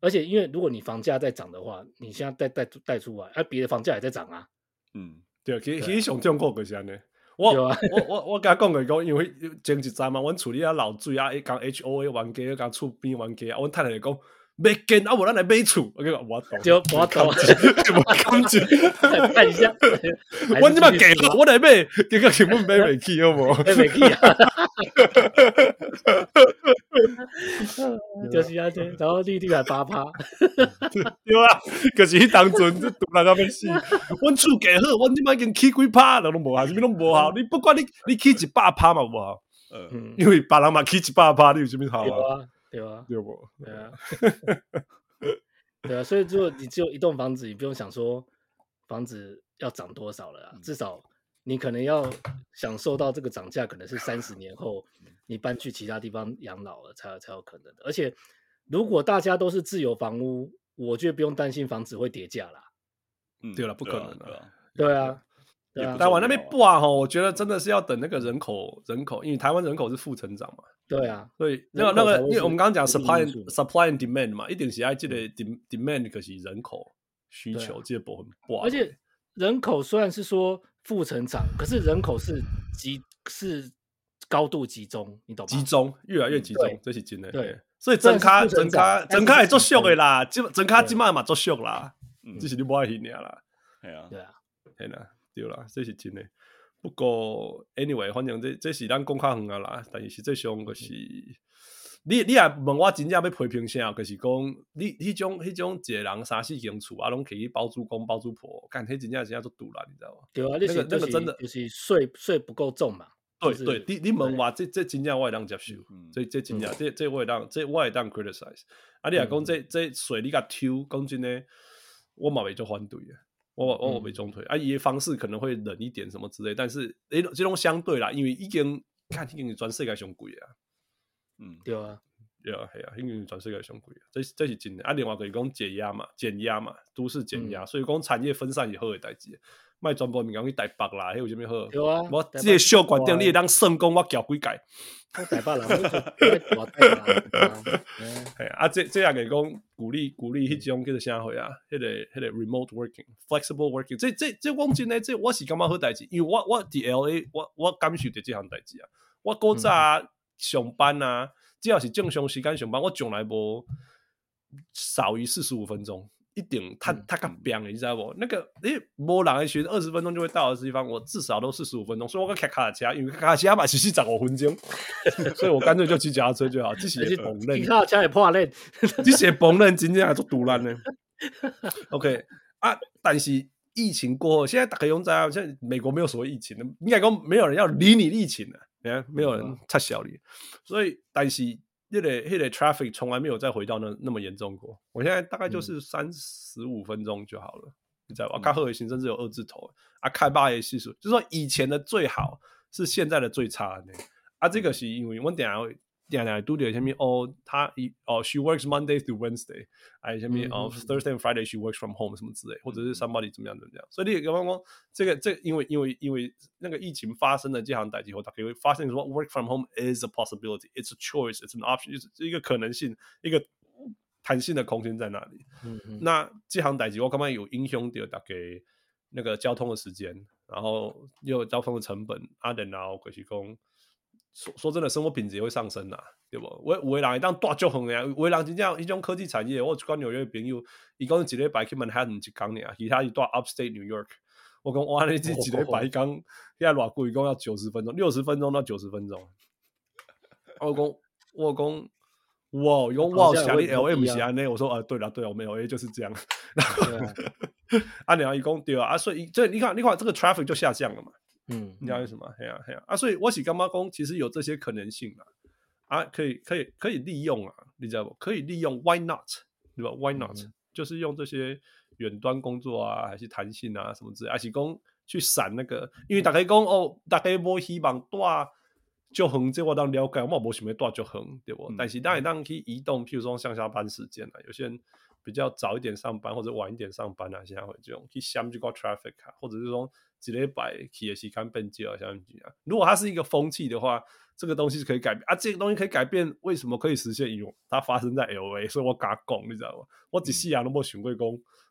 而且因为如果你房价在涨的话，你现在贷贷贷出来，而、啊、别的房价也在涨啊，嗯，对，其实其实上中国就是安尼，我、啊、我我我跟他讲个讲，因为前一阵嘛，阮厝里啊老水啊，讲 H O A 冤家，讲厝边冤家啊，我太太讲。没见啊！我让来买厝，我跟你讲，我懂，就我懂，我感觉看一下，我你妈给了，我来买，这个全部买不起，好不？买不起啊！就是啊，这然后利率还八趴，对啊，可是当阵就赌那个咩事？我厝给好，我你妈已经起几趴了，都无好，什么都无好。你不管你你起一百趴嘛，无好，嗯，因为别人嘛起一百趴，你有什么好啊？对吧？对不？对啊，对啊，所以如果你只有一栋房子，你不用想说房子要涨多少了啊，至少你可能要享受到这个涨价，可能是三十年后你搬去其他地方养老了才有才有可能的。而且如果大家都是自有房屋，我觉得不用担心房子会跌价啦。嗯，对了，不可能的。对啊。台湾那边不啊，我觉得真的是要等那个人口人口，因为台湾人口是负成长嘛。对啊，所以那个那个，因为我们刚刚讲 supply supply and demand 嘛，一定是爱这个 demand 可是人口需求这部分不。而且人口虽然是说负成长，可是人口是集是高度集中，你懂吗？集中越来越集中，这是真的。对，所以增卡增卡增卡也作秀的啦，增卡起码嘛作秀啦，只是你不爱听尔啦。对啊，对啊，系啦。对啦，这是真的。不过，anyway，反正这这是咱讲较远啊啦。但是实际上，就是你你也问我真正要批评啥，就是讲你迄种迄种一个人三四间厝啊，拢可以包租公包租婆，干，迄真正真正做赌啦，你知道吗？对啊，那个那个真的就是税税不够重嘛。对对，你你问我这这真正我会当接受，这这真正这这我会当这我会当 criticize。啊，你若讲这这税你甲抽，讲真的，我嘛未做反对啊。我我我没中退。啊，伊的方式可能会冷一点什么之类，但是诶，这种相对啦，因为已经看已经全世界上贵啊，嗯，对啊，对啊，系啊，已经全世界上贵啊，这这是真的。啊。另外可以讲减压嘛，减压嘛，都市减压，嗯、所以讲产业分散以后的代志，卖全部物件去台北啦，迄有啥物好？有啊，我即个小决定，你会当算讲我交几届？我台北人，我就我台北人。系啊，啊，这这样个讲鼓励鼓励迄种叫做啥货啊？迄个迄个 remote working、flexible working，这这这讲真诶，这我是感觉好代志，因为我我伫 LA，我我感受着这项代志啊。我古早上班啊，只要是正常时间上班，我从来无少于四十五分钟。一定，他他敢变的，你知道不？那个，诶，无人的时二十分钟就会到的地方，我至少都四十五分钟。所以我个开卡车，因为卡车嘛，其实十五分钟，所以我干脆就骑脚踏车就好。这些崩烂，骑卡车也破烂，这些崩烂真正还做独烂呢。OK 啊，但是疫情过后，现在大家用在，现在美国没有所谓疫情的，应该讲没有人要理你疫情的，你看，没有人插小你，所以但是。那个那个 traffic 从来没有再回到那那么严重过。我现在大概就是三十五分钟就好了，嗯、你知道吧？看贺伟新甚至有二字头啊，开八也系数，就是说以前的最好是现在的最差的啊。这个是因为我等下会。点来都点下面哦，他一哦，she works Monday through Wednesday，哎，下面哦，Thursday and Friday she works from home 什么之类，或者是 somebody 怎么样怎么样。所以你刚刚讲这个这个，因为因为因为那个疫情发生的这场代际后，他可以发现说 work from home is a possibility，it's a choice，it's an option，就是一个可能性，一个弹性的空间在那里。嗯嗯。那这场代际我刚刚有影响到大概那个交通的时间，然后又有交通的成本，啊，然后可是讲。说说真的，生活品质也会上升呐，对不？我我人当大足远呀，我人真正一种科技产业。我去讲纽约的朋友，伊讲一礼拜去曼哈顿一讲呢，其他一段 Upstate New York。我讲哇，你这一礼拜讲现在偌贵，一共要九十分钟，六十分钟到九十分钟。我讲我讲哇，用哇想你 L M 是安内，我说啊，对了对了，我们 L A 就是这样。啊，然后一共对啊，啊，所以这你看你看这个 traffic 就下降了嘛。嗯，你知道为什么？嘿呀嘿呀啊！所以我是干嘛讲？其实有这些可能性啊，啊，可以可以可以利用啊，你知道不？可以利用，Why not？对吧？Why not？、嗯、就是用这些远端工作啊，还是弹性啊什么之类，还是讲去闪那个，因为大家讲哦，大家无希望大就横，这我当了解，我冇想要大就横，对不？嗯、但是当然当可以移动，譬如说上下班时间啊，有些人比较早一点上班或者晚一点上班啊，现在会这种去或者是说。几礼拜企业时间变少，像这样。如果它是一个风气的话，这个东西是可以改变啊。这个东西可以改变，为什么可以实现？因为它发生在 LA，所以我敢讲，你知道吗？我一世人都没想过讲，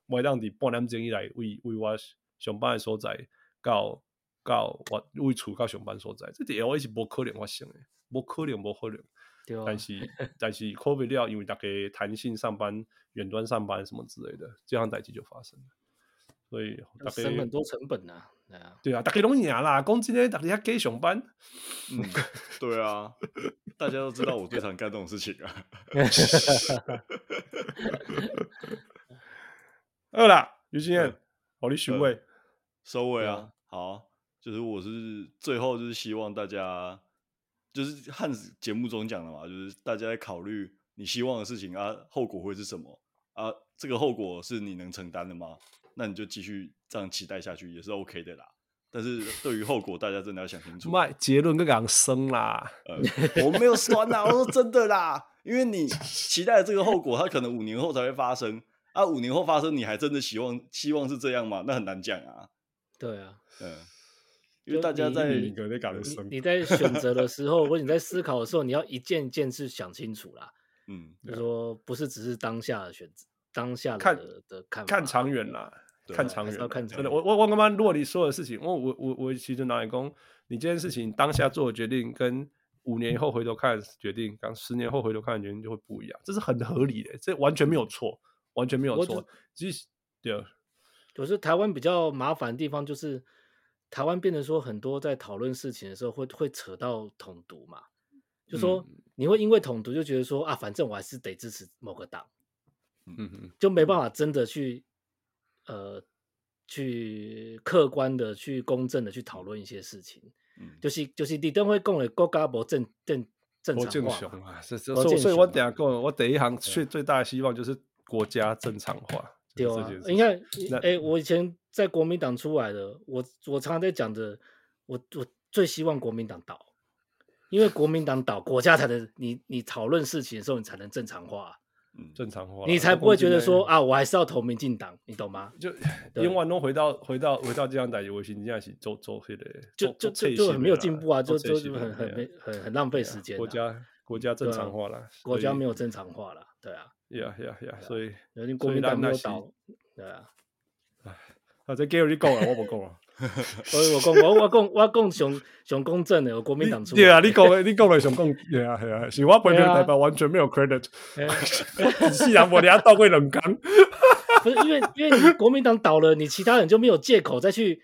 我让你半点钟以来为为我上班的所在，到到我为厝到上班所在，这点 LA 是不可能发生的，不可能，不可能。对啊。但 是但是 COVID 了，因为大家弹性上班、远端上班什么之类的，这样代际就发生了。所以大家省很多成本呐，对啊，对啊，大家拢赢啦，讲今天大家给上班，嗯，对啊，大家都知道我最常干这种事情啊。饿啦，于心燕，好，你收尾，收尾啊，好，就是我是最后就是希望大家，就是和节目中讲的嘛，就是大家在考虑你希望的事情啊，后果会是什么啊？这个后果是你能承担的吗？那你就继续这样期待下去也是 OK 的啦，但是对于后果，大家真的要想清楚。卖结论更讲生啦，呃，我没有酸呐，我说真的啦，因为你期待的这个后果，它可能五年后才会发生啊，五年后发生，你还真的希望希望是这样吗？那很难讲啊。对啊，嗯，因为大家在你，你在选择的 时候，或者你在思考的时候，你要一件一件事想清楚啦。嗯，就是说不是只是当下的选择。当下的看的看看长远啦，对看长远，要看长远。真的，我我我刚刚，如果你说的事情，我我我我其实拿来讲，你这件事情当下做的决定，跟五年以后回头看决定，跟十年后回头看的决定就会不一样，这是很合理的，这完全没有错，完全没有错。其实对，可是台湾比较麻烦的地方，就是台湾变得说很多在讨论事情的时候会会扯到统独嘛，就说你会因为统独就觉得说啊，反正我还是得支持某个党。嗯哼，就没办法真的去，呃，去客观的、去公正的去讨论一些事情。嗯，就是就是李登辉讲的国家不正正正常化啊，是是，所以所以我等下讲，我第一行最最大的希望就是国家正常化。对啊，你看，哎，我以前在国民党出来的，我我常常在讲的，我我最希望国民党倒，因为国民党倒，国家才能你你讨论事情的时候，你才能正常化。正常化，你才不会觉得说啊，我还是要投民进党，你懂吗？就永远都回到回到回到这样代我心，这样是做做黑的，就就就就很没有进步啊，就就就很很没很很浪费时间。国家国家正常化了，国家没有正常化了，对啊，呀呀呀，所以国民党没有倒，对啊，哎，啊，这 Gary 你讲啊，我不讲啊。所以我讲我我讲我讲上上公正的，我国民党出。对啊，你讲的你讲的上公，对啊对啊，是我本人代表完全没有 credit。是啊，我等下倒过冷缸。不是因为因为你国民党倒了，你其他人就没有借口再去。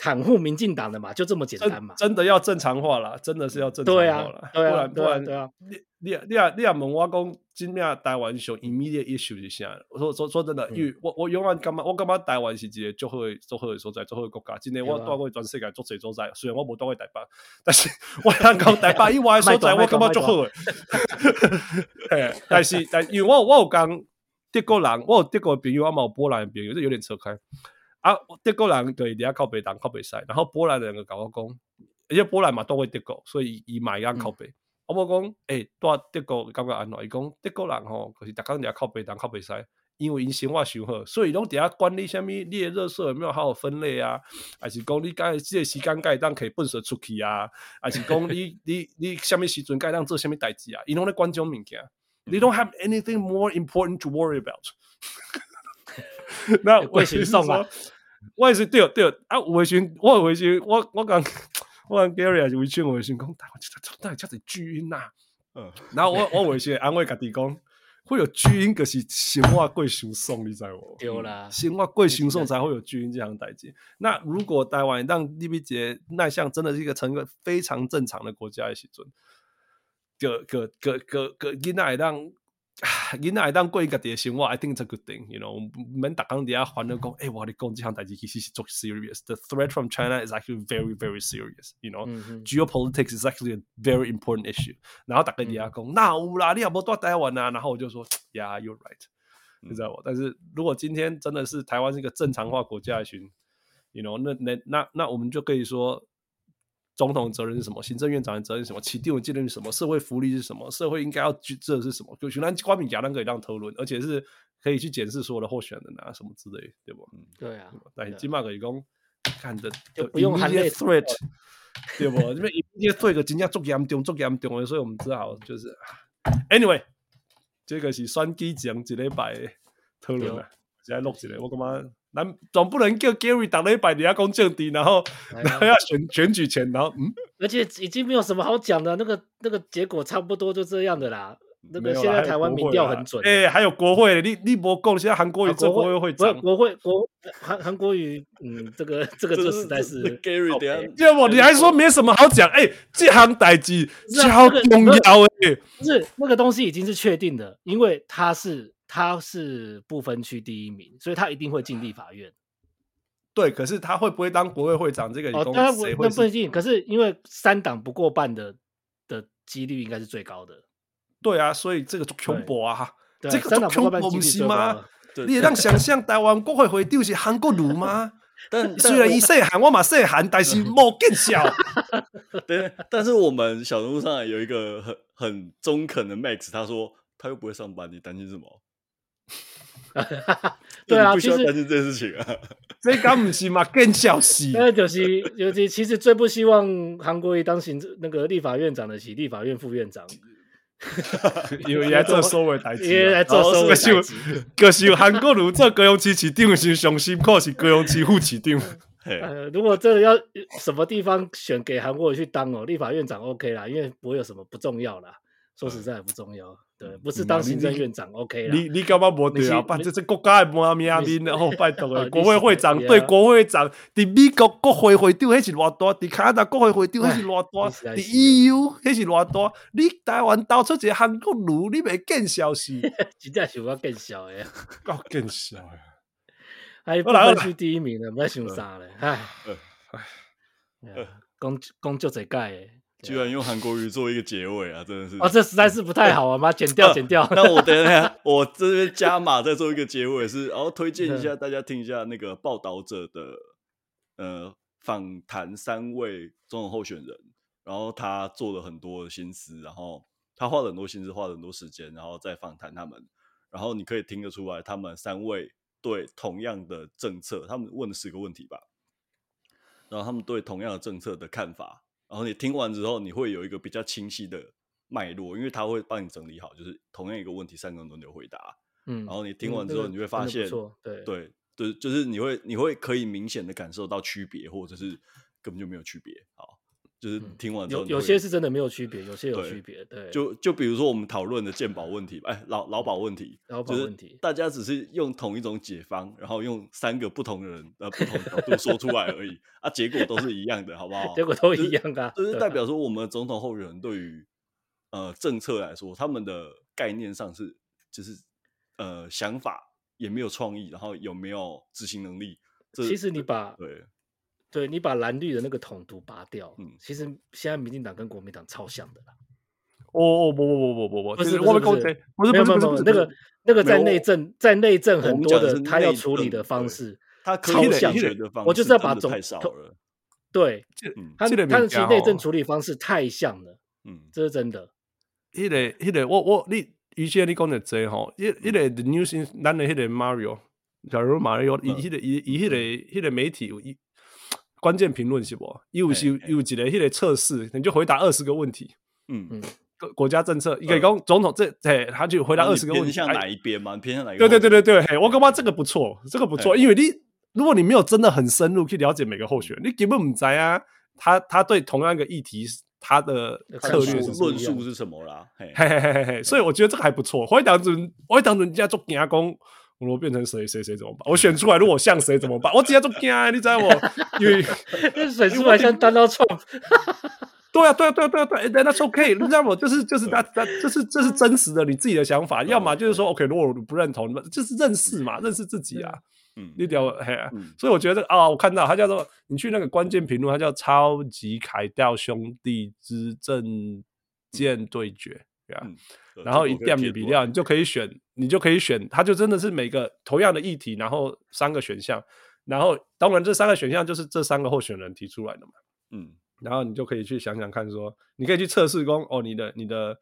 袒护民进党的嘛，就这么简单嘛？真的要正常化了，真的是要正常化了。不然不然，对啊。你你你啊你啊问我讲，今面台湾上 immediate issue 是啥？我说说说真的，因为我我永远感觉我感觉台湾是一个最好最好的所在，最好的国家。今天我带过全世界做侪所在，虽然我无带过台北，但是我讲讲台北 以外的所在，我感觉最好的。但是但因为我我有讲德国人，我有德国朋友，我嘛有波兰朋友，这有点扯开。啊，德国人对底下靠北，当靠北赛，然后波兰人个搞我讲，而且波兰嘛都会德国，所以伊嘛一样靠北。嗯、我无讲，诶、欸，多德国感觉安怎？伊讲德国人吼，就是逐工底下靠北当靠北赛，因为因生活上好，所以拢伫遐管理啥物，你的垃圾有没有好好分类啊？还是讲你该即个时间该当可以粪扫出去啊？还是讲你 你你啥物时阵该当做啥物代志啊？伊拢咧管这种物件，你 don't have anything more important to worry about。那我先送啊，我也是对对啊，我先我我先我我讲 我讲 Gary 还是微信我先讲，台湾这这到底叫做巨婴呐？嗯，然后我我微信安慰家己讲，会有巨婴，可是生活过伤爽，你知无？对啦，生活过伤爽才会有巨婴这样代志。那如果台湾让李比杰那像真的是一个成个非常正常的国家的时阵，个个个个个囡仔让。囡仔会当过伊家己的生活，I think it's a good thing. You know，免逐工伫遐烦恼讲，诶，我跟你讲这项代志其实是足 serious. The threat from China is actually very, very serious. You know，，geopolitics is actually a very important issue. 然后大家伫遐讲，那有啦，你也无住台湾啊。然后我就说，Yeah, you're right. 你知道不？但是如果今天真的是台湾是一个正常化国家的群，You know，那那那那我们就可以说。总统责任是什么？行政院长的责任是什么？起定的责任是什么？社会福利是什么？社会应该要去做的是什么？就全然光明正大可以让讨论，而且是可以去检视所有的候选人啊什么之类，对不？嗯，对啊。但起码可以讲看的就不用含泪 threat，对不？因为一些 threat 真正足严重，足严重的，所以我们只好就是，anyway，这个是选举前一礼拜的讨论啊，现在录一个，我干嘛？咱总不能叫 Gary 打了一百你要公降低，然后然后要选选举前，然后嗯，而且已经没有什么好讲的，那个那个结果差不多就这样的啦。那个现在台湾民调很准，哎，还有国会，你你不够，现在韩国瑜做国会会长，国会国韩韩国瑜，嗯，这个这个这实在是 Gary 的，要不你还说没什么好讲？哎，这行代志超重要哎，不是那个东西已经是确定的，因为他是。他是不分区第一名，所以他一定会进立法院。对，可是他会不会当国会会长？这个哦，他不那不一定。可是因为三党不过半的的几率应该是最高的。对啊，所以这个恐怖啊！这个三党不过半几率最高吗？你也让想 象台湾国会会长是韩国瑜吗？但虽然一岁韩，我嘛岁韩，但是冇更小。对，但是我们小人物上有一个很很中肯的 Max，他说他又不会上班，你担心什么？对啊，不需要担心这件事情啊。这敢不是嘛？更小气。那就是，尤其其实最不希望韩国瑜当行政那个立法院长的，是立法院副院长。因为来做收尾台词，因为来做收尾台词。可是韩国瑜做高雄市市长是上辛苦，是高雄市副市长。呃，如果真的要什么地方选给韩国瑜去当哦，立法院长 OK 啦，因为不会有什么不重要啦。说实在也不重要。对，不是当行政院长 OK 了。你你干嘛不对啊？把这这国家的妈咪啊咪，然后拜托 国会会长对国会长，伫美国国会会长迄是偌大？伫加拿大国会会长迄是偌大？伫 EU 迄是偌大？你台湾倒出一个韩国瑜，你袂见笑死？真正是我 见笑的，够见笑呀！还不分区第一名了，不要想啥了？唉唉，讲讲就这盖。居然用韩国语做一个结尾啊！真的是哦，这实在是不太好啊！把它剪掉，剪掉。那我等一下，我这边加码再做一个结尾是，然后推荐一下大家听一下那个报道者的呃访谈三位总统候选人，然后他做了很多心思，然后他花了很多心思，花了很多时间，然后再访谈他们，然后你可以听得出来，他们三位对同样的政策，他们问了十个问题吧，然后他们对同样的政策的看法，然后你听完之后，你会有一个比较清晰的脉络，因为他会帮你整理好，就是同样一个问题，三个人轮流回答，嗯，然后你听完之后，你会发现，嗯、对对，就是就是你会你会可以明显的感受到区别，或者是根本就没有区别，好。就是听完之后、嗯，有有些是真的没有区别，有些有区别。对，就就比如说我们讨论的鉴宝问题，哎，劳劳保问题，劳保问题，大家只是用同一种解方，然后用三个不同的人呃不同角度说出来而已，啊，结果都是一样的，好不好？结果都一样的、啊就是，就是代表说我们总统候选人对于呃政策来说，他们的概念上是就是呃想法也没有创意，然后有没有执行能力？其实你把对。对，你把蓝绿的那个统独拔掉，嗯，其实现在民进党跟国民党超像的啦。哦哦不不不不不不，不是不是不是不是不是不是那个那个在内政在内政很多的他要处理的方式，他超像的。我就是要把总太少了。对，他他的其实内政处理方式太像了，嗯，这是真的。迄个迄个我我你于先你讲的这吼，一一个 news 咱的迄个 Mario，假如 Mario 以迄个以以迄个迄个媒体以。关键评论是不？有是有一个迄个测试，你就回答二十个问题。嗯嗯，国国家政策，你可以讲总统这，嘿，他就回答二十个问题。偏向哪一边嘛？偏向哪一边？对对对对对，嘿，我感觉这个不错，这个不错，因为你如果你没有真的很深入去了解每个候选人，你根本不知啊，他他对同样一个议题，他的策略论述是什么啦？嘿嘿嘿嘿嘿，所以我觉得这个还不错。我会当成我会当成人家做牙工。我变成谁谁谁怎么办？我选出来如果像谁怎么办？我直接做惊，你知道不？因为 选出来像 Donald Trump。对啊，对啊，对啊，对啊，对啊，That's OK，你知道我？就是就是他他这是这是真实的你自己的想法，要么就是说 OK，如果我不认同，就是认识嘛，认识自己啊。嗯，你屌嘿啊！所以我觉得啊，我看到他叫做你去那个关键评论，他叫超级凯调兄弟之政见对决，对啊。然后一点米比料，你就可以选，你就可以选，它就真的是每个同样的议题，然后三个选项，然后当然这三个选项就是这三个候选人提出来的嘛，嗯，然后你就可以去想想看说，说你可以去测试工，哦，你的你的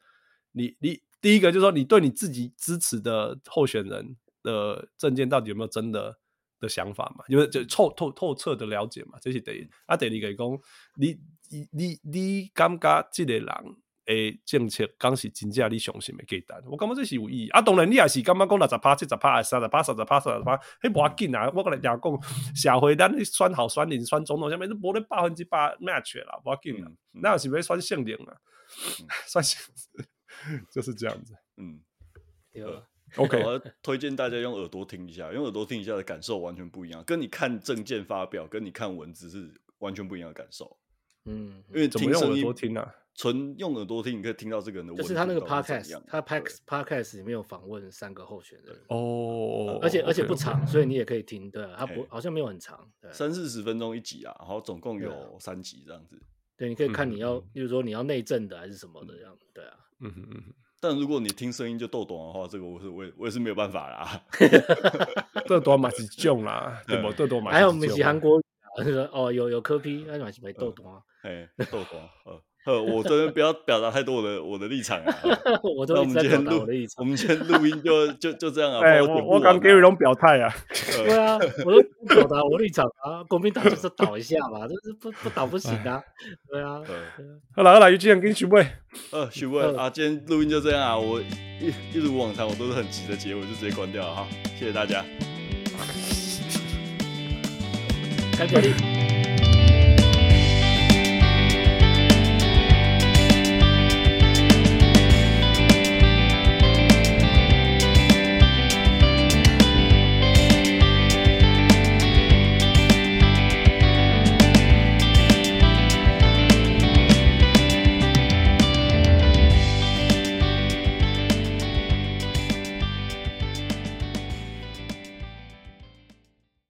你你第一个就是说你对你自己支持的候选人的证件到底有没有真的的想法嘛，因为就透透透彻的了解嘛，这是第一，啊，第二个讲你你你你感觉这个人。诶，政策讲是真正你相信的简单，我感觉这是有意义啊。当然，你也是感觉讲六十趴、七十趴、三十趴、三十趴、三十趴，迄无要紧啊。我跟你讲，社会咱选好选人选总统，下面都无咧百分之百 match 啦，无要紧啊。那有是要选性能啊，选性 就是这样子。嗯，对 吧？OK，我推荐大家用耳朵听一下，用耳朵听一下的感受完全不一样，跟你看证件发表，跟你看文字是完全不一样的感受。嗯，因为怎么用耳朵听啊？纯用耳朵听，你可以听到这个人的。就是他那个 podcast，他 podcast 里面有访问三个候选人哦，而且而且不长，所以你也可以听。对，他不好像没有很长，三四十分钟一集啊，然后总共有三集这样子。对，你可以看你要，比如说你要内政的还是什么的这样。对啊，嗯嗯嗯。但如果你听声音就豆懂的话，这个我是我也我也是没有办法啦。逗短嘛是囧啦，对不？逗短嘛。还有我们是韩国语哦，有有科批那嘛是没豆懂啊。哎，豆懂，呃。呃，我这边不要表达太多我的我的立场啊。我都在表达我的立场。我们今天录音就就就这样啊。哎，我我刚给你种表态啊。对啊，我都表达我立场啊。国民党就是倒一下嘛，就是不不倒不行啊。对啊。好了好了，有机会跟你许位。呃，许位啊，今天录音就这样啊。我一一如往常，我都是很急的结尾，就直接关掉了哈。谢谢大家。感谢你。